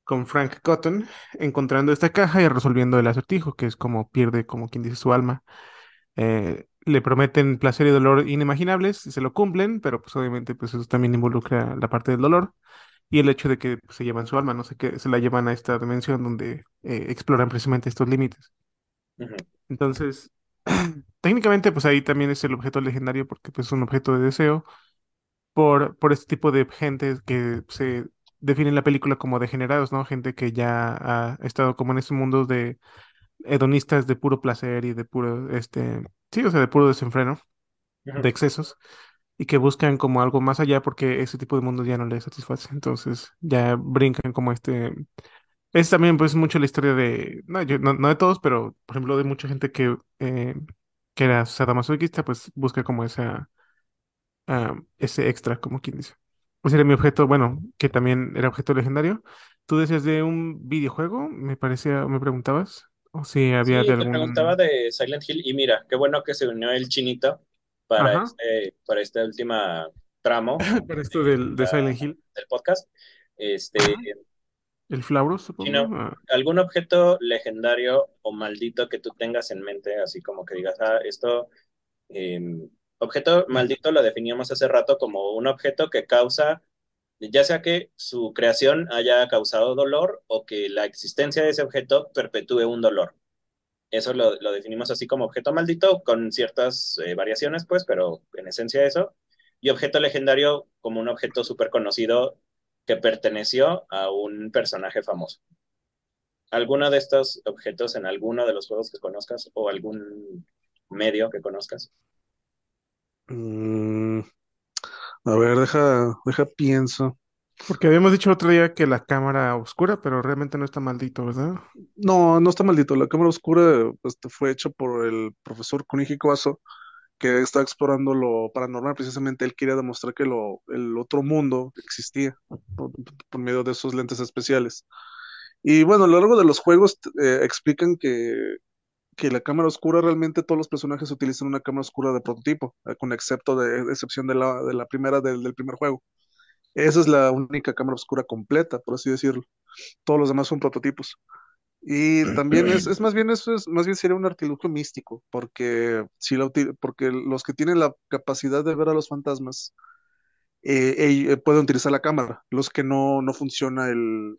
con Frank Cotton encontrando esta caja y resolviendo el acertijo, que es como pierde, como quien dice, su alma. Eh, le prometen placer y dolor inimaginables y se lo cumplen, pero pues obviamente pues eso también involucra la parte del dolor y el hecho de que pues, se llevan su alma, no sé qué, se la llevan a esta dimensión donde eh, exploran precisamente estos límites. Entonces, técnicamente pues ahí también es el objeto legendario porque pues es un objeto de deseo por, por este tipo de gente que se define en la película como degenerados, ¿no? Gente que ya ha estado como en ese mundo de hedonistas de puro placer y de puro, este, sí, o sea, de puro desenfreno, de excesos, y que buscan como algo más allá porque ese tipo de mundo ya no les satisface. Entonces ya brincan como este... Es también pues mucho la historia de, no, yo- no, no de todos, pero por ejemplo de mucha gente que, eh, que era sadomasoquista, pues busca como esa ah, ese extra, como quien dice. Ese era mi objeto, bueno, que también era objeto legendario. Tú decías de un videojuego, me parecía, me preguntabas, o si había de Sí, te preguntaba de Silent Hill y mira, qué bueno que se unió el chinito para este, para este último tramo para esto del, de Silent Hill. del podcast. Este, el Flauros, supongo. Chino, Ah, ¿algún objeto legendario o maldito que tú tengas en mente? Así como que digas, ah, esto, eh, objeto maldito lo definíamos hace rato como un objeto que causa, ya sea que su creación haya causado dolor o que la existencia de ese objeto perpetúe un dolor. Eso lo, lo definimos así como objeto maldito, con ciertas eh, variaciones, pues, pero en esencia eso. Y objeto legendario como un objeto súper conocido que perteneció a un personaje famoso. ¿Alguno de estos objetos en alguno de los juegos que conozcas o algún medio que conozcas? Mm, a ver, deja, deja pienso. Porque habíamos dicho otro día que la cámara oscura, pero realmente no está maldito, ¿verdad? No, no está maldito. La cámara oscura este, fue hecha por el profesor Kuniji Kobaso, que está explorando lo paranormal. Precisamente él quería demostrar que lo, el otro mundo existía por, medio de esos lentes especiales. Y bueno, a lo largo de los juegos eh, explican que, que la cámara oscura realmente todos los personajes utilizan una cámara oscura de prototipo, eh, con excepto de excepción de la, de la primera del, del primer juego. Esa es la única cámara oscura completa, por así decirlo. Todos los demás son prototipos. Y también es, es más bien eso es más bien sería un artilugio místico, porque si la porque los que tienen la capacidad de ver a los fantasmas eh, eh, pueden utilizar la cámara, los que no, no funciona el,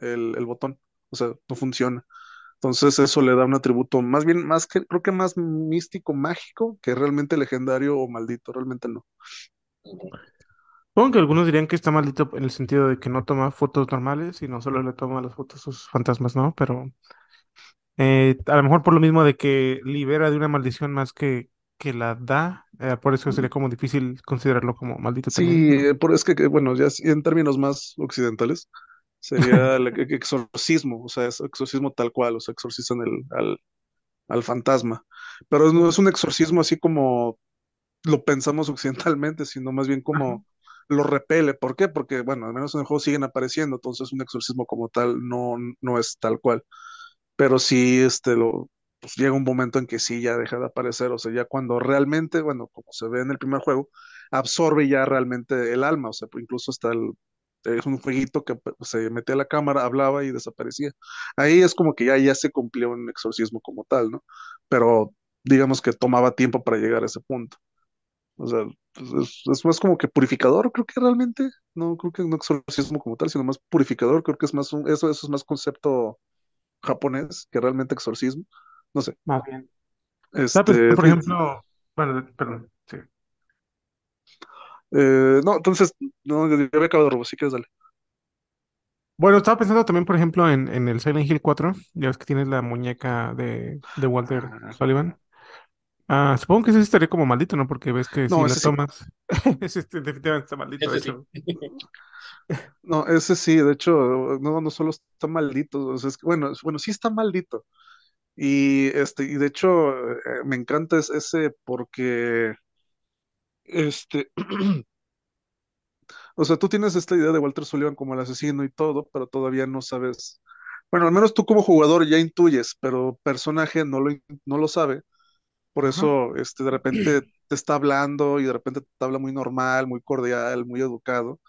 el, el botón, o sea, no funciona. Entonces eso le da un atributo más bien, más que, creo que más místico, mágico, que realmente legendario o maldito, realmente no. Supongo que algunos dirían que está maldito en el sentido de que no toma fotos normales, sino solo le toma las fotos a sus fantasmas, ¿no? Pero Eh, a lo mejor por lo mismo de que libera de una maldición más que, que la da, eh, por eso sería como difícil considerarlo como maldito también, Sí, ¿no? eh, por, es que, que, bueno, ya en términos más occidentales, sería el exorcismo, o sea, es exorcismo tal cual, o sea, exorcizan el, al, al fantasma. Pero no es un exorcismo así como lo pensamos occidentalmente, sino más bien como lo repele. ¿Por qué? Porque, bueno, al menos en el juego siguen apareciendo, entonces un exorcismo como tal no, no es tal cual. Pero sí, este, lo, pues llega un momento en que sí ya deja de aparecer, o sea, ya cuando realmente, bueno, como se ve en el primer juego, absorbe ya realmente el alma, o sea, pues incluso hasta el, es un jueguito que pues, se metía a la cámara, hablaba y desaparecía. Ahí es como que ya, ya se cumplió un exorcismo como tal, ¿no? Pero digamos que tomaba tiempo para llegar a ese punto. O sea, pues, es, es más como que purificador, creo que realmente, no creo que no exorcismo como tal, sino más purificador, creo que es más un, eso, eso es más concepto japonés que realmente exorcismo. No sé. Más bien. Pensando, Este, por ejemplo, bueno, perdón, sí. eh, no, entonces, no, ya ya había acabado, Robo, si quieres, dale. Bueno, estaba pensando también, por ejemplo, en, en el Silent Hill 4. Ya ves que tienes la muñeca de, de Walter Ah, Sullivan. Ah, supongo que ese estaría como maldito, ¿no? Porque ves que si No, la ese sí. tomas, ese este definitivamente está maldito, de Ese sí. hecho. No, ese sí, de hecho, no, no solo está maldito, o sea, es que, bueno, bueno, sí está maldito. Y este, y de hecho, eh, me encanta es- ese porque este, o sea, tú tienes esta idea de Walter Sullivan como el asesino y todo, pero todavía no sabes. Bueno, al menos tú como jugador ya intuyes, pero personaje no lo, no lo sabe. Por Ajá. eso, este, de repente te está hablando y de repente te habla muy normal, muy cordial, muy educado.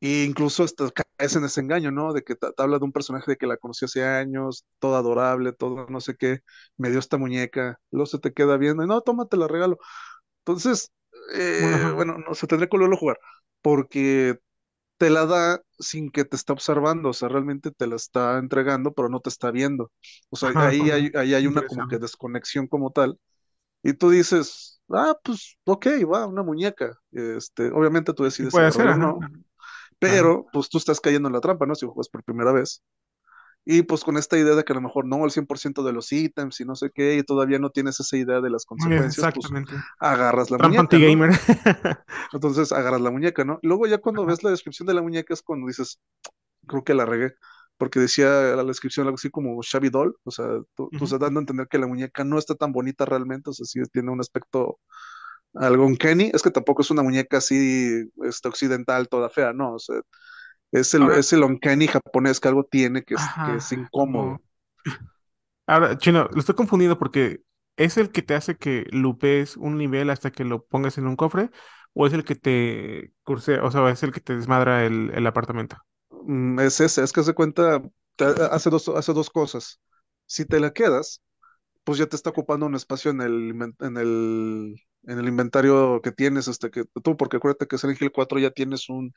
E incluso hasta caes en ese engaño, ¿no? De que te, te habla de un personaje de que la conocí hace años, todo adorable, todo no sé qué, me dio esta muñeca, luego se te queda viendo, y no, tómate la regalo. Entonces, eh, ajá. bueno, no se tendría que volverlo a jugar, porque te la da sin que te está observando, o sea, realmente te la está entregando, pero no te está viendo. O sea, Ajá, ahí hay, ahí hay una como que desconexión como tal, y tú dices, ah, pues, ok, va, una muñeca. Este, obviamente tú decides puede ser, no, pero pues tú estás cayendo en la trampa, ¿no? Si juegas por primera vez. Y pues con esta idea de que a lo mejor no el 100% de los ítems y no sé qué, y todavía no tienes esa idea de las bien, consecuencias, pues exactamente. agarras la muñeca, ¿no? anti-gamer. Entonces agarras la muñeca, ¿no? Luego ya cuando ves la descripción de la muñeca es cuando dices, creo que la regué, porque decía la descripción algo así como Shabby Doll, o sea, tú, estás dando a entender que la muñeca no está tan bonita realmente, o sea, sí tiene un aspecto algo uncanny, es que tampoco es una muñeca así este, occidental toda fea, no, o sea, es el, Ahora, es el japonés que algo tiene que es, que es ajá, incómodo. Ahora, Chino, lo estoy confundiendo porque ¿es el que te hace que lupees un nivel hasta que lo pongas en un cofre? ¿O es el que te cursea, o sea, es el que te desmadra el, el apartamento? Mm, Es ese, es que se cuenta, te- hace dos, hace dos cosas. Si te la quedas, pues ya te está ocupando un espacio en el, en el, en el inventario que tienes, este, que tú, porque acuérdate que Silent Hill 4 ya tienes un,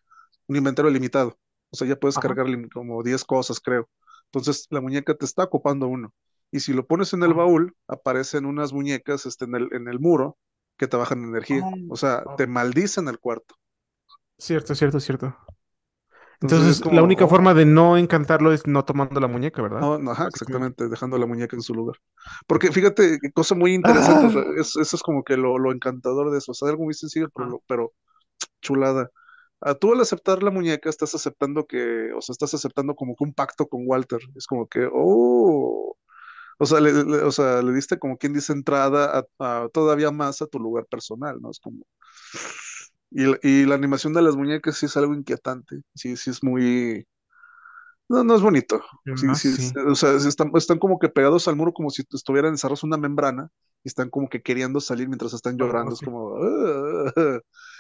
un inventario limitado. O sea, ya puedes Ajá. cargar como 10 cosas, creo. Entonces, la muñeca te está ocupando uno. Y si lo pones en el baúl, aparecen unas muñecas, este, en el, en el muro que te bajan energía. ah, O sea, te maldicen el cuarto. Cierto, cierto, cierto. Entonces es Entonces, la única forma de no encantarlo es no tomando la muñeca, ¿verdad? No, no, ajá, exactamente, dejando la muñeca en su lugar. Porque fíjate, cosa muy interesante, o sea, Ah, es- eso es como que lo, lo encantador de eso, o sea, algo muy sencillo, pero, ah, pero chulada. Ah, tú al aceptar la muñeca estás aceptando que, o sea, estás aceptando como que un pacto con Walter, es como que, oh, o sea, le, le- o sea, le diste como quien dice entrada a, a todavía más a tu lugar personal, ¿no? Es como, y, la- y la animación de las muñecas sí es algo inquietante, sí, sí es muy, no, no es bonito. Sí, ah, sí, o sea, están, están como que pegados al muro como si estuvieran encerrados en una membrana y están como que queriendo salir mientras están Oh, llorando. Es como...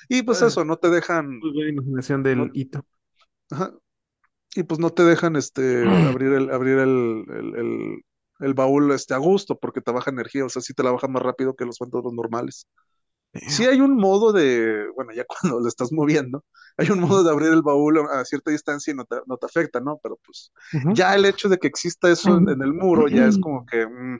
Y pues eso, no te dejan, buena imaginación del no, hito. ajá, y pues no te dejan este, abrir el, abrir el, el, el- el baúl este, a gusto porque te baja energía, o sea, sí te la baja más rápido que los fantasmas normales. Sí hay un modo de, bueno, ya cuando lo estás moviendo, hay un modo de abrir el baúl a cierta distancia y no te, no te afecta, ¿no? Pero pues ya el hecho de que exista eso en, en el muro ya es como que mm,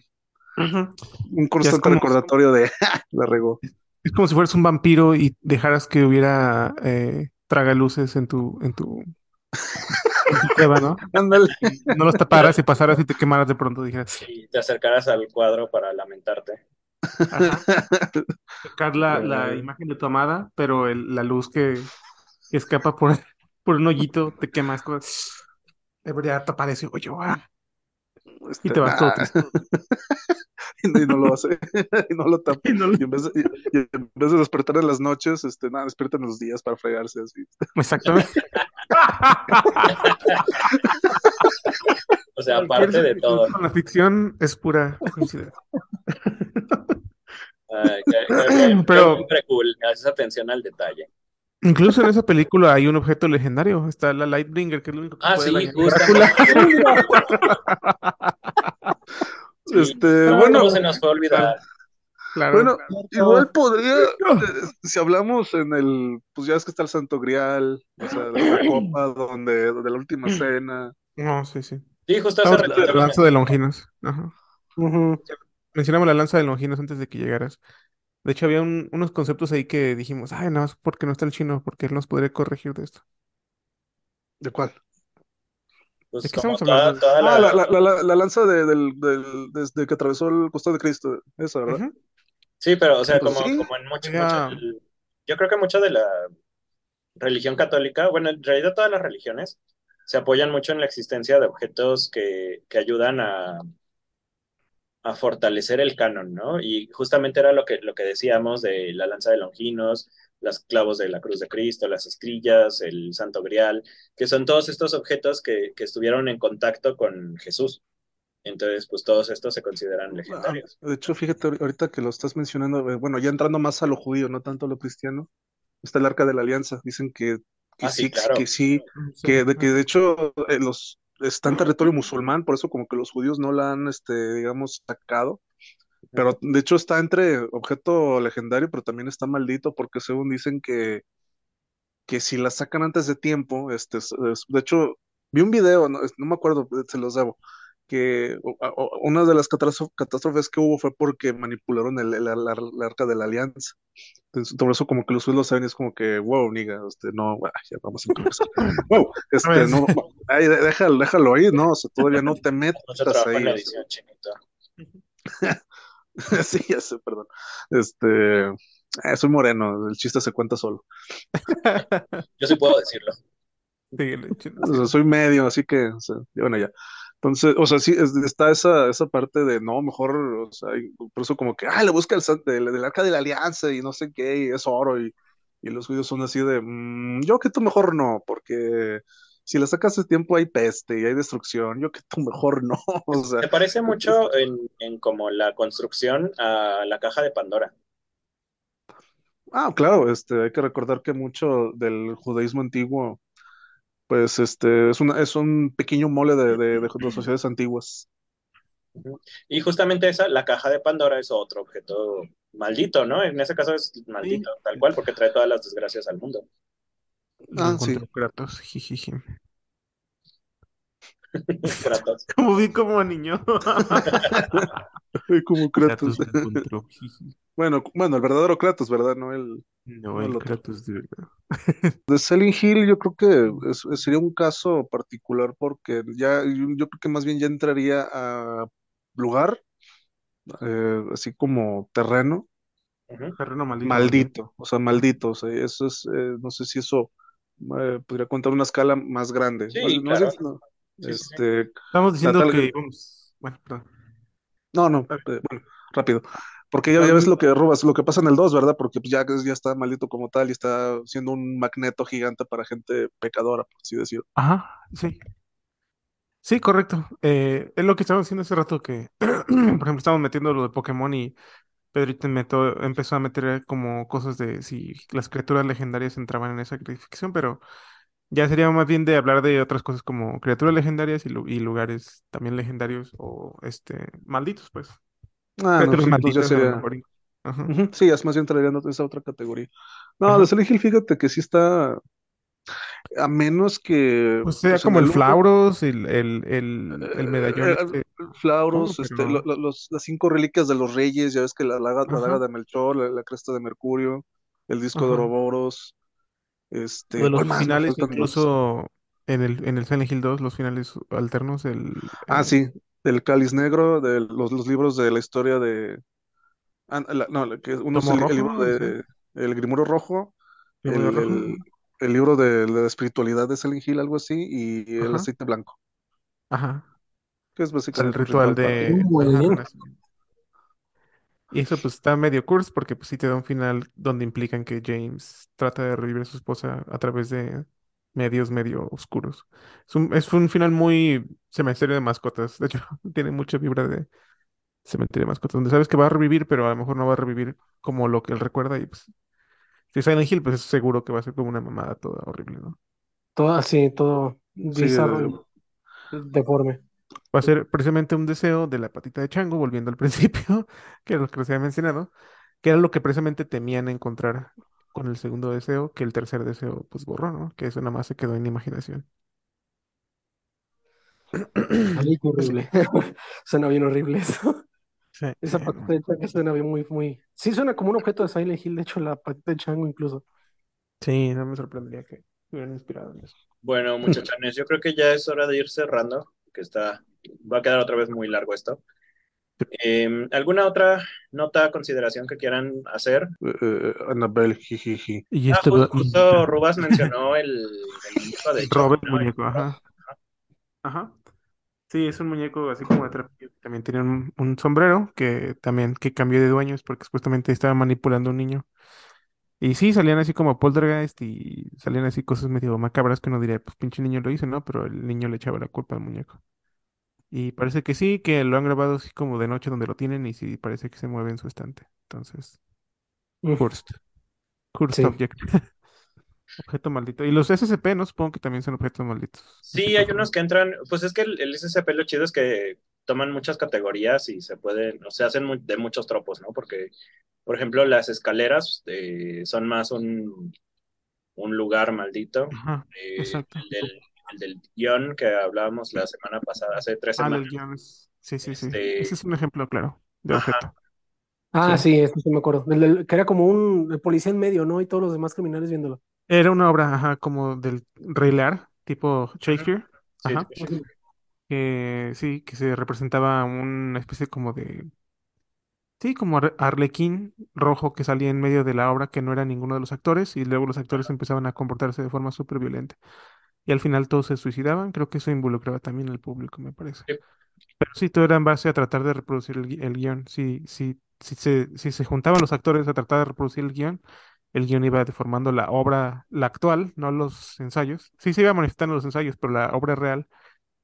Un constante como, recordatorio de "Ja, la regó. es como si fueras un vampiro y dejaras que hubiera eh, tragaluces en tu, en tu, en tu cueva, ¿no? Ándale. No los taparas y pasaras y te quemaras de pronto, dijeras, Y te acercarás al cuadro para lamentarte. ajá, sacar la, la imagen de tu amada, pero el- la luz que, que escapa por, por un hoyito te quemas. como, Debería tapar ese hoyo. ah, Y este, te vas todo nah. triste. y no lo hace, y no lo tapa. Y no lo- Y en vez de, y- y en vez de despertar en las noches, este, nada, despierta en los días para fregarse así. Exactamente. O sea, aparte de todo. la ficción es pura coincidencia. Ay, Pero- cool. Haces atención al detalle. Incluso en esa película hay un objeto legendario. Está la Lightbringer, que es lo único que Ah, puede sí, dañar Este, no, bueno, ¿cómo se nos fue a olvidar? Claro. bueno, igual podría, eh, si hablamos en el, pues ya es que está el Santo Grial, o sea, de la copa, donde, donde la última cena. No, sí, sí. Sí, justo hace la lanza de Longinos. Ajá. Mencionamos la lanza de Longinos antes de que llegaras. De hecho, había un- unos conceptos ahí que dijimos, ay, no, es porque no está el chino, porque él nos podría corregir de esto. ¿De cuál? Pues ¿De qué como estamos toda, hablando? toda Ah, la, la... la, la, la lanza de, del, del, desde que atravesó el costado de Cristo, esa, ¿verdad? Sí, pero o sea, Pues como, sí. como en mucho, mucho yo creo que mucho de la religión católica, bueno, en realidad todas las religiones se apoyan mucho en la existencia de objetos que, que ayudan a, a fortalecer el canon, ¿no? Y justamente era lo que, lo que decíamos de la lanza de Longinos, las clavos de la cruz de Cristo, las estrillas, el Santo Grial, que son todos estos objetos que, que estuvieron en contacto con Jesús. Entonces, pues todos estos se consideran Ah, legendarios. de hecho, fíjate, ahor- ahorita que lo estás mencionando, eh, bueno, ya entrando más a lo judío, no tanto a lo cristiano, está el Arca de la Alianza. Dicen que, que Ah, sí, sí, claro. que sí, Sí. que de, que de hecho eh, los está en territorio musulmán, por eso como que los judíos no la han, este, digamos, sacado. Pero de hecho está entre objeto legendario, pero también está maldito, porque según dicen que, que si la sacan antes de tiempo, este, es- es- de hecho, vi un video, no, es- no me acuerdo, se los debo, que o- o- una de las catastro- catástrofes que hubo fue porque manipularon el, el- la- la- la arca de la alianza. Entonces, por eso como que los lo saben y es como que, wow, niga, este, no, ah, ya vamos a empezar. Wow, este, ver. no, no, ay, de- déjalo, déjalo ahí, ¿no? O sea, todavía no te Mucho metas trabajo en ahí. la o sea. edición, chinito. Sí, ya sé, perdón. Este, eh, soy moreno, el chiste se cuenta solo. Yo sí puedo decirlo. Sí, O sea, soy medio, así que, o sea, bueno, ya. Entonces, o sea, sí, es- está esa, esa parte de, no, mejor, o sea, y por eso como que, ah, le busca el del, del arca de la alianza y no sé qué, y es oro, y, y los judíos son así de, "Mm, yo que tú mejor no, porque si la sacas de tiempo hay peste y hay destrucción, yo que tú mejor no, o sea, Me parece mucho en, en como la construcción a la caja de Pandora. Ah, claro, este, hay que recordar que mucho del judaísmo antiguo, pues, este, es una, es un pequeño mole de, de, de- de sociedades antiguas. Y justamente esa, la caja de Pandora es otro objeto maldito, ¿no? En ese caso es maldito, tal cual, porque trae todas las desgracias al mundo. Ah, encontró sí. Kratos, jijiji. Kratos. Como vi como niño. Como Kratos. Encontró. Bueno, bueno, el verdadero Kratos, ¿verdad? No el No, No, el el. Kratos de verdad. de Silent Hill, yo creo que es- sería un caso particular porque ya, yo, yo creo que más bien ya entraría a lugar, eh, así como terreno. Terreno maldito. maldito, o sea, maldito, o sea, eso es, eh, no sé si eso eh, podría contar una escala más grande. Sí, más claro. no, Sí, sí, sí. este, Estamos diciendo tal- que. Bueno, perdón. no, no, eh, bueno, rápido. Porque ya, ya ves lo que robas, lo que pasa en el 2, ¿verdad? Porque pues, ya, ya está maldito como tal y está siendo un magneto gigante para gente pecadora, por así decirlo. Ajá, sí. Sí, correcto. Eh, es lo que estaba diciendo hace rato que, por ejemplo, estamos metiendo lo de Pokémon y Pedrito meto- empezó a meter como cosas de si las criaturas legendarias entraban en esa clasificación, pero ya sería más bien de hablar de otras cosas como criaturas legendarias y, lu- y lugares también legendarios o este malditos, pues. Ah, no, sí, sería. Sí, es más bien entraría en esa otra categoría. No, Ajá. de Silent Hill, fíjate que sí está. A menos que. Pues sería pues, como el Flauros, el, el, el, el medallón eh, este. Flauros, Oh, este, lo- lo- los, las cinco reliquias de los reyes, ya ves que la, daga- la daga de Melchor, la, la cresta de Mercurio, el disco de Ajá. Ouroboros, este, de los ¿cuál más? Me finales, incluso en el, en el Silent Hill 2, los finales alternos, el, Ah, el- sí, del Cáliz Negro, de los, los libros de la historia de... ah, la- no, que uno es el, el Rojo, libro de... El Grimorio Rojo, el, el- el libro de, la espiritualidad de Silent Hill, algo así, y el Ajá. aceite blanco, Ajá. que es El básicamente un ritual para- de ajá, renacimiento. Y eso pues está medio curse porque pues sí te da un final donde implican que James trata de revivir a su esposa a través de medios medio oscuros. Es un, es un final muy cementerio de mascotas. De hecho, tiene mucha vibra de cementerio de mascotas, donde sabes que va a revivir, pero a lo mejor no va a revivir como lo que él recuerda. Y pues, si Silent Hill, pues es seguro que va a ser como una mamada toda horrible, ¿no? Todo así, todo Sí, bizarro y deforme. Va a ser precisamente un deseo de la patita de chango, volviendo al principio, que es lo que les había mencionado, que era lo que precisamente temían encontrar con el segundo deseo, que el tercer deseo pues borró, ¿no? Que eso nada más se quedó en imaginación. Horrible. Suena bien horrible eso. Sí, Esa patita de chango suena bien muy, muy. Sí, suena como un objeto de Silent Hill, de hecho, la patita de chango incluso. Sí, no me sorprendería que hubieran inspirado en eso. Bueno, muchachones, yo creo que ya es hora de ir cerrando, que está, va a quedar otra vez muy largo esto. Em, ¿alguna otra nota, consideración que quieran hacer? Eh, eh, Annabelle, jijiji. Y Ah, este justo Rubas mencionó el, el muñeco de muñeco, ajá. Ajá. Sí, es un muñeco así como de trapillo. También tiene un, un sombrero que también que cambió de dueños porque supuestamente estaba manipulando a un niño. Y sí, salían así como poltergeist y salían así cosas medio macabras que uno diría, pues pinche niño lo hizo, ¿no? Pero el niño le echaba la culpa al muñeco. Y parece que sí, que lo han grabado así como de noche donde lo tienen y sí, parece que se mueve en su estante. Entonces, cursed. Cursed Sí. object. Objeto maldito. Y los SCP, ¿no? Supongo que también son objetos malditos. Sí, hay unos que entran, pues es que el, el SCP lo chido es que toman muchas categorías y se pueden, o sea, hacen de muchos tropos, ¿no? Porque, por ejemplo, las escaleras eh, son más un, un lugar maldito. Ajá, Eh, exacto. el del, el del guion que hablábamos la semana pasada, hace tres Ah, semanas. los guiones. Sí, sí, sí. Este- Ese es un ejemplo claro de Ajá. objeto. Ah, Sí. sí, eso sí me acuerdo. El del- que era como un el policía en medio, ¿no? Y todos los demás criminales viéndolo. Era una obra, ajá, como del Rey Lear, tipo Shakespeare. Sí, Ajá. Que sí, que se representaba una especie como de. Sí, como ar- arlequín rojo que salía en medio de la obra que no era ninguno de los actores y luego los actores empezaban a comportarse de forma súper violenta. Y al final todos se suicidaban. Creo que eso involucraba también al público, me parece. Sí. Pero sí, todo era en base a tratar de reproducir el, gui- el guion. Si, si, si, se, si se juntaban los actores a tratar de reproducir el guion, el guion iba deformando la obra, la actual, no los ensayos. Sí se iba manifestando los ensayos, pero la obra real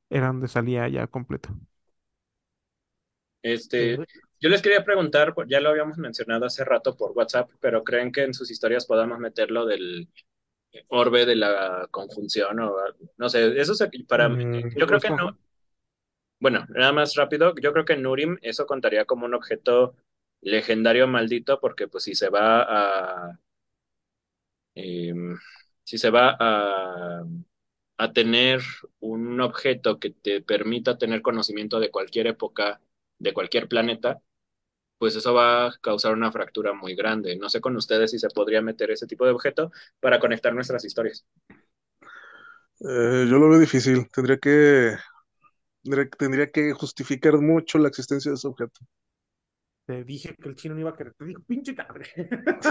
era donde salía ya completa. Este, yo les quería preguntar, ya lo habíamos mencionado hace rato por WhatsApp, pero ¿creen que en sus historias podamos meterlo del orbe de la conjunción o no sé, eso es para mí, Mm, yo creo que no. Bueno, nada más rápido, yo creo que Nurim eso contaría como un objeto legendario maldito porque pues si se va a em, si se va a a tener un objeto que te permita tener conocimiento de cualquier época, de cualquier planeta, pues eso va a causar una fractura muy grande. No sé con ustedes si se podría meter ese tipo de objeto para conectar nuestras historias. Eh, yo lo veo difícil. Tendría que, tendría, tendría que justificar mucho la existencia de ese objeto. Te dije que el chino no iba a querer. Te digo, pinche cabrón.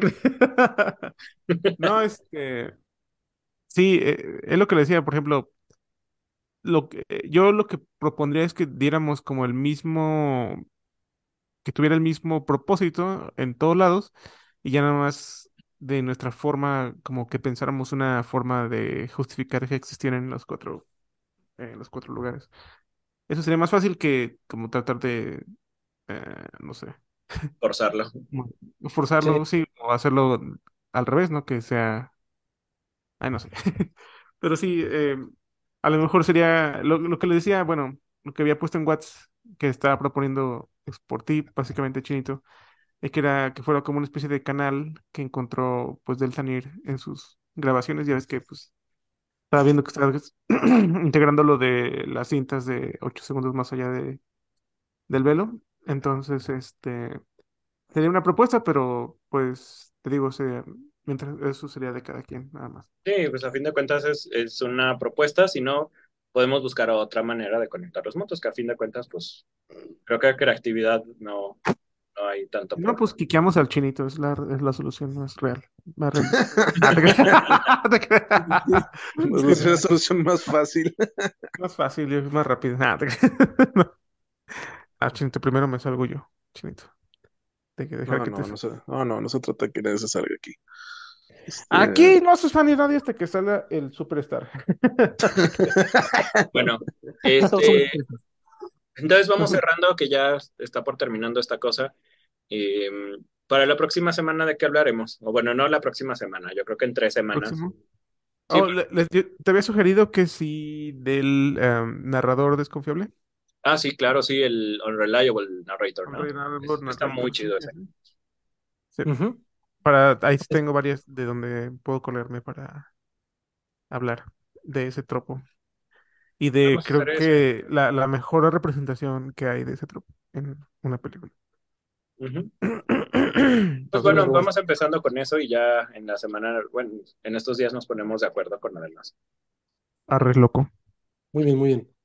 Cre- No, este. Sí, eh, es lo que le decía, por ejemplo, lo que, eh, yo lo que propondría es que diéramos como el mismo, que tuviera el mismo propósito en todos lados y ya nada más de nuestra forma, como que pensáramos una forma de justificar que existieran en los cuatro, en los cuatro lugares. Eso sería más fácil que como tratar de, eh, no sé, Forzarlo. forzarlo, sí, o hacerlo al revés, ¿no? Que sea, ay, no sé. Pero sí, eh, a lo mejor sería lo, lo que le decía, bueno, lo que había puesto en WhatsApp, que estaba proponiendo es por ti, básicamente Chinito, es que era que fuera como una especie de canal que encontró pues del Tanir en sus grabaciones. Ya ves que pues estaba viendo que estaba integrando lo de las cintas de 8 segundos más allá de, del velo. Entonces, este sería una propuesta, pero pues te digo, sería, mientras eso sería de cada quien, nada más. Sí, pues a fin de cuentas es, es una propuesta, si no, podemos buscar otra manera de conectar los mundos, que a fin de cuentas, pues creo que creatividad no, no hay tanto No, problema. pues quiqueamos al chinito, es la, es la solución más real. Más creas. Es la solución más fácil. Más fácil y más rápido. Ah, chinito, primero me salgo yo, chinito. De que dejar No, que no, te... no se, no, no, no se trata de que nadie se salga aquí. Este, Aquí no haces fan y nadie hasta que salga el superstar. Bueno, este, entonces vamos cerrando, que ya está por terminando esta cosa. Eh, para la próxima semana, ¿de qué hablaremos? O bueno, no la próxima semana, yo creo que en tres semanas. Próximo. Sí, Oh, le- te había sugerido que si del em, narrador desconfiable. Ah, sí, claro, sí, el Unreliable Narrator, ¿no? Narrador, Está muy chido ese. sí. Para, ahí tengo varias de donde puedo colarme para hablar de ese tropo. Y de Vamos creo que la, la mejor representación que hay de ese tropo en una película. Pues bueno, vamos empezando con eso y ya en la semana, bueno, en estos días nos ponemos de acuerdo con lo demás. Arre, loco. Muy bien, muy bien.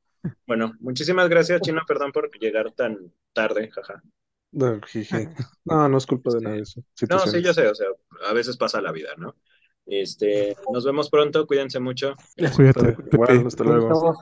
Bueno, muchísimas gracias, Chino. Perdón por llegar tan tarde, jaja. No. No, no es culpa de nadie eso. No, sí, yo sé, o sea, a veces pasa la vida, ¿no? Este, nos vemos pronto, cuídense mucho. Cuídate, hasta luego.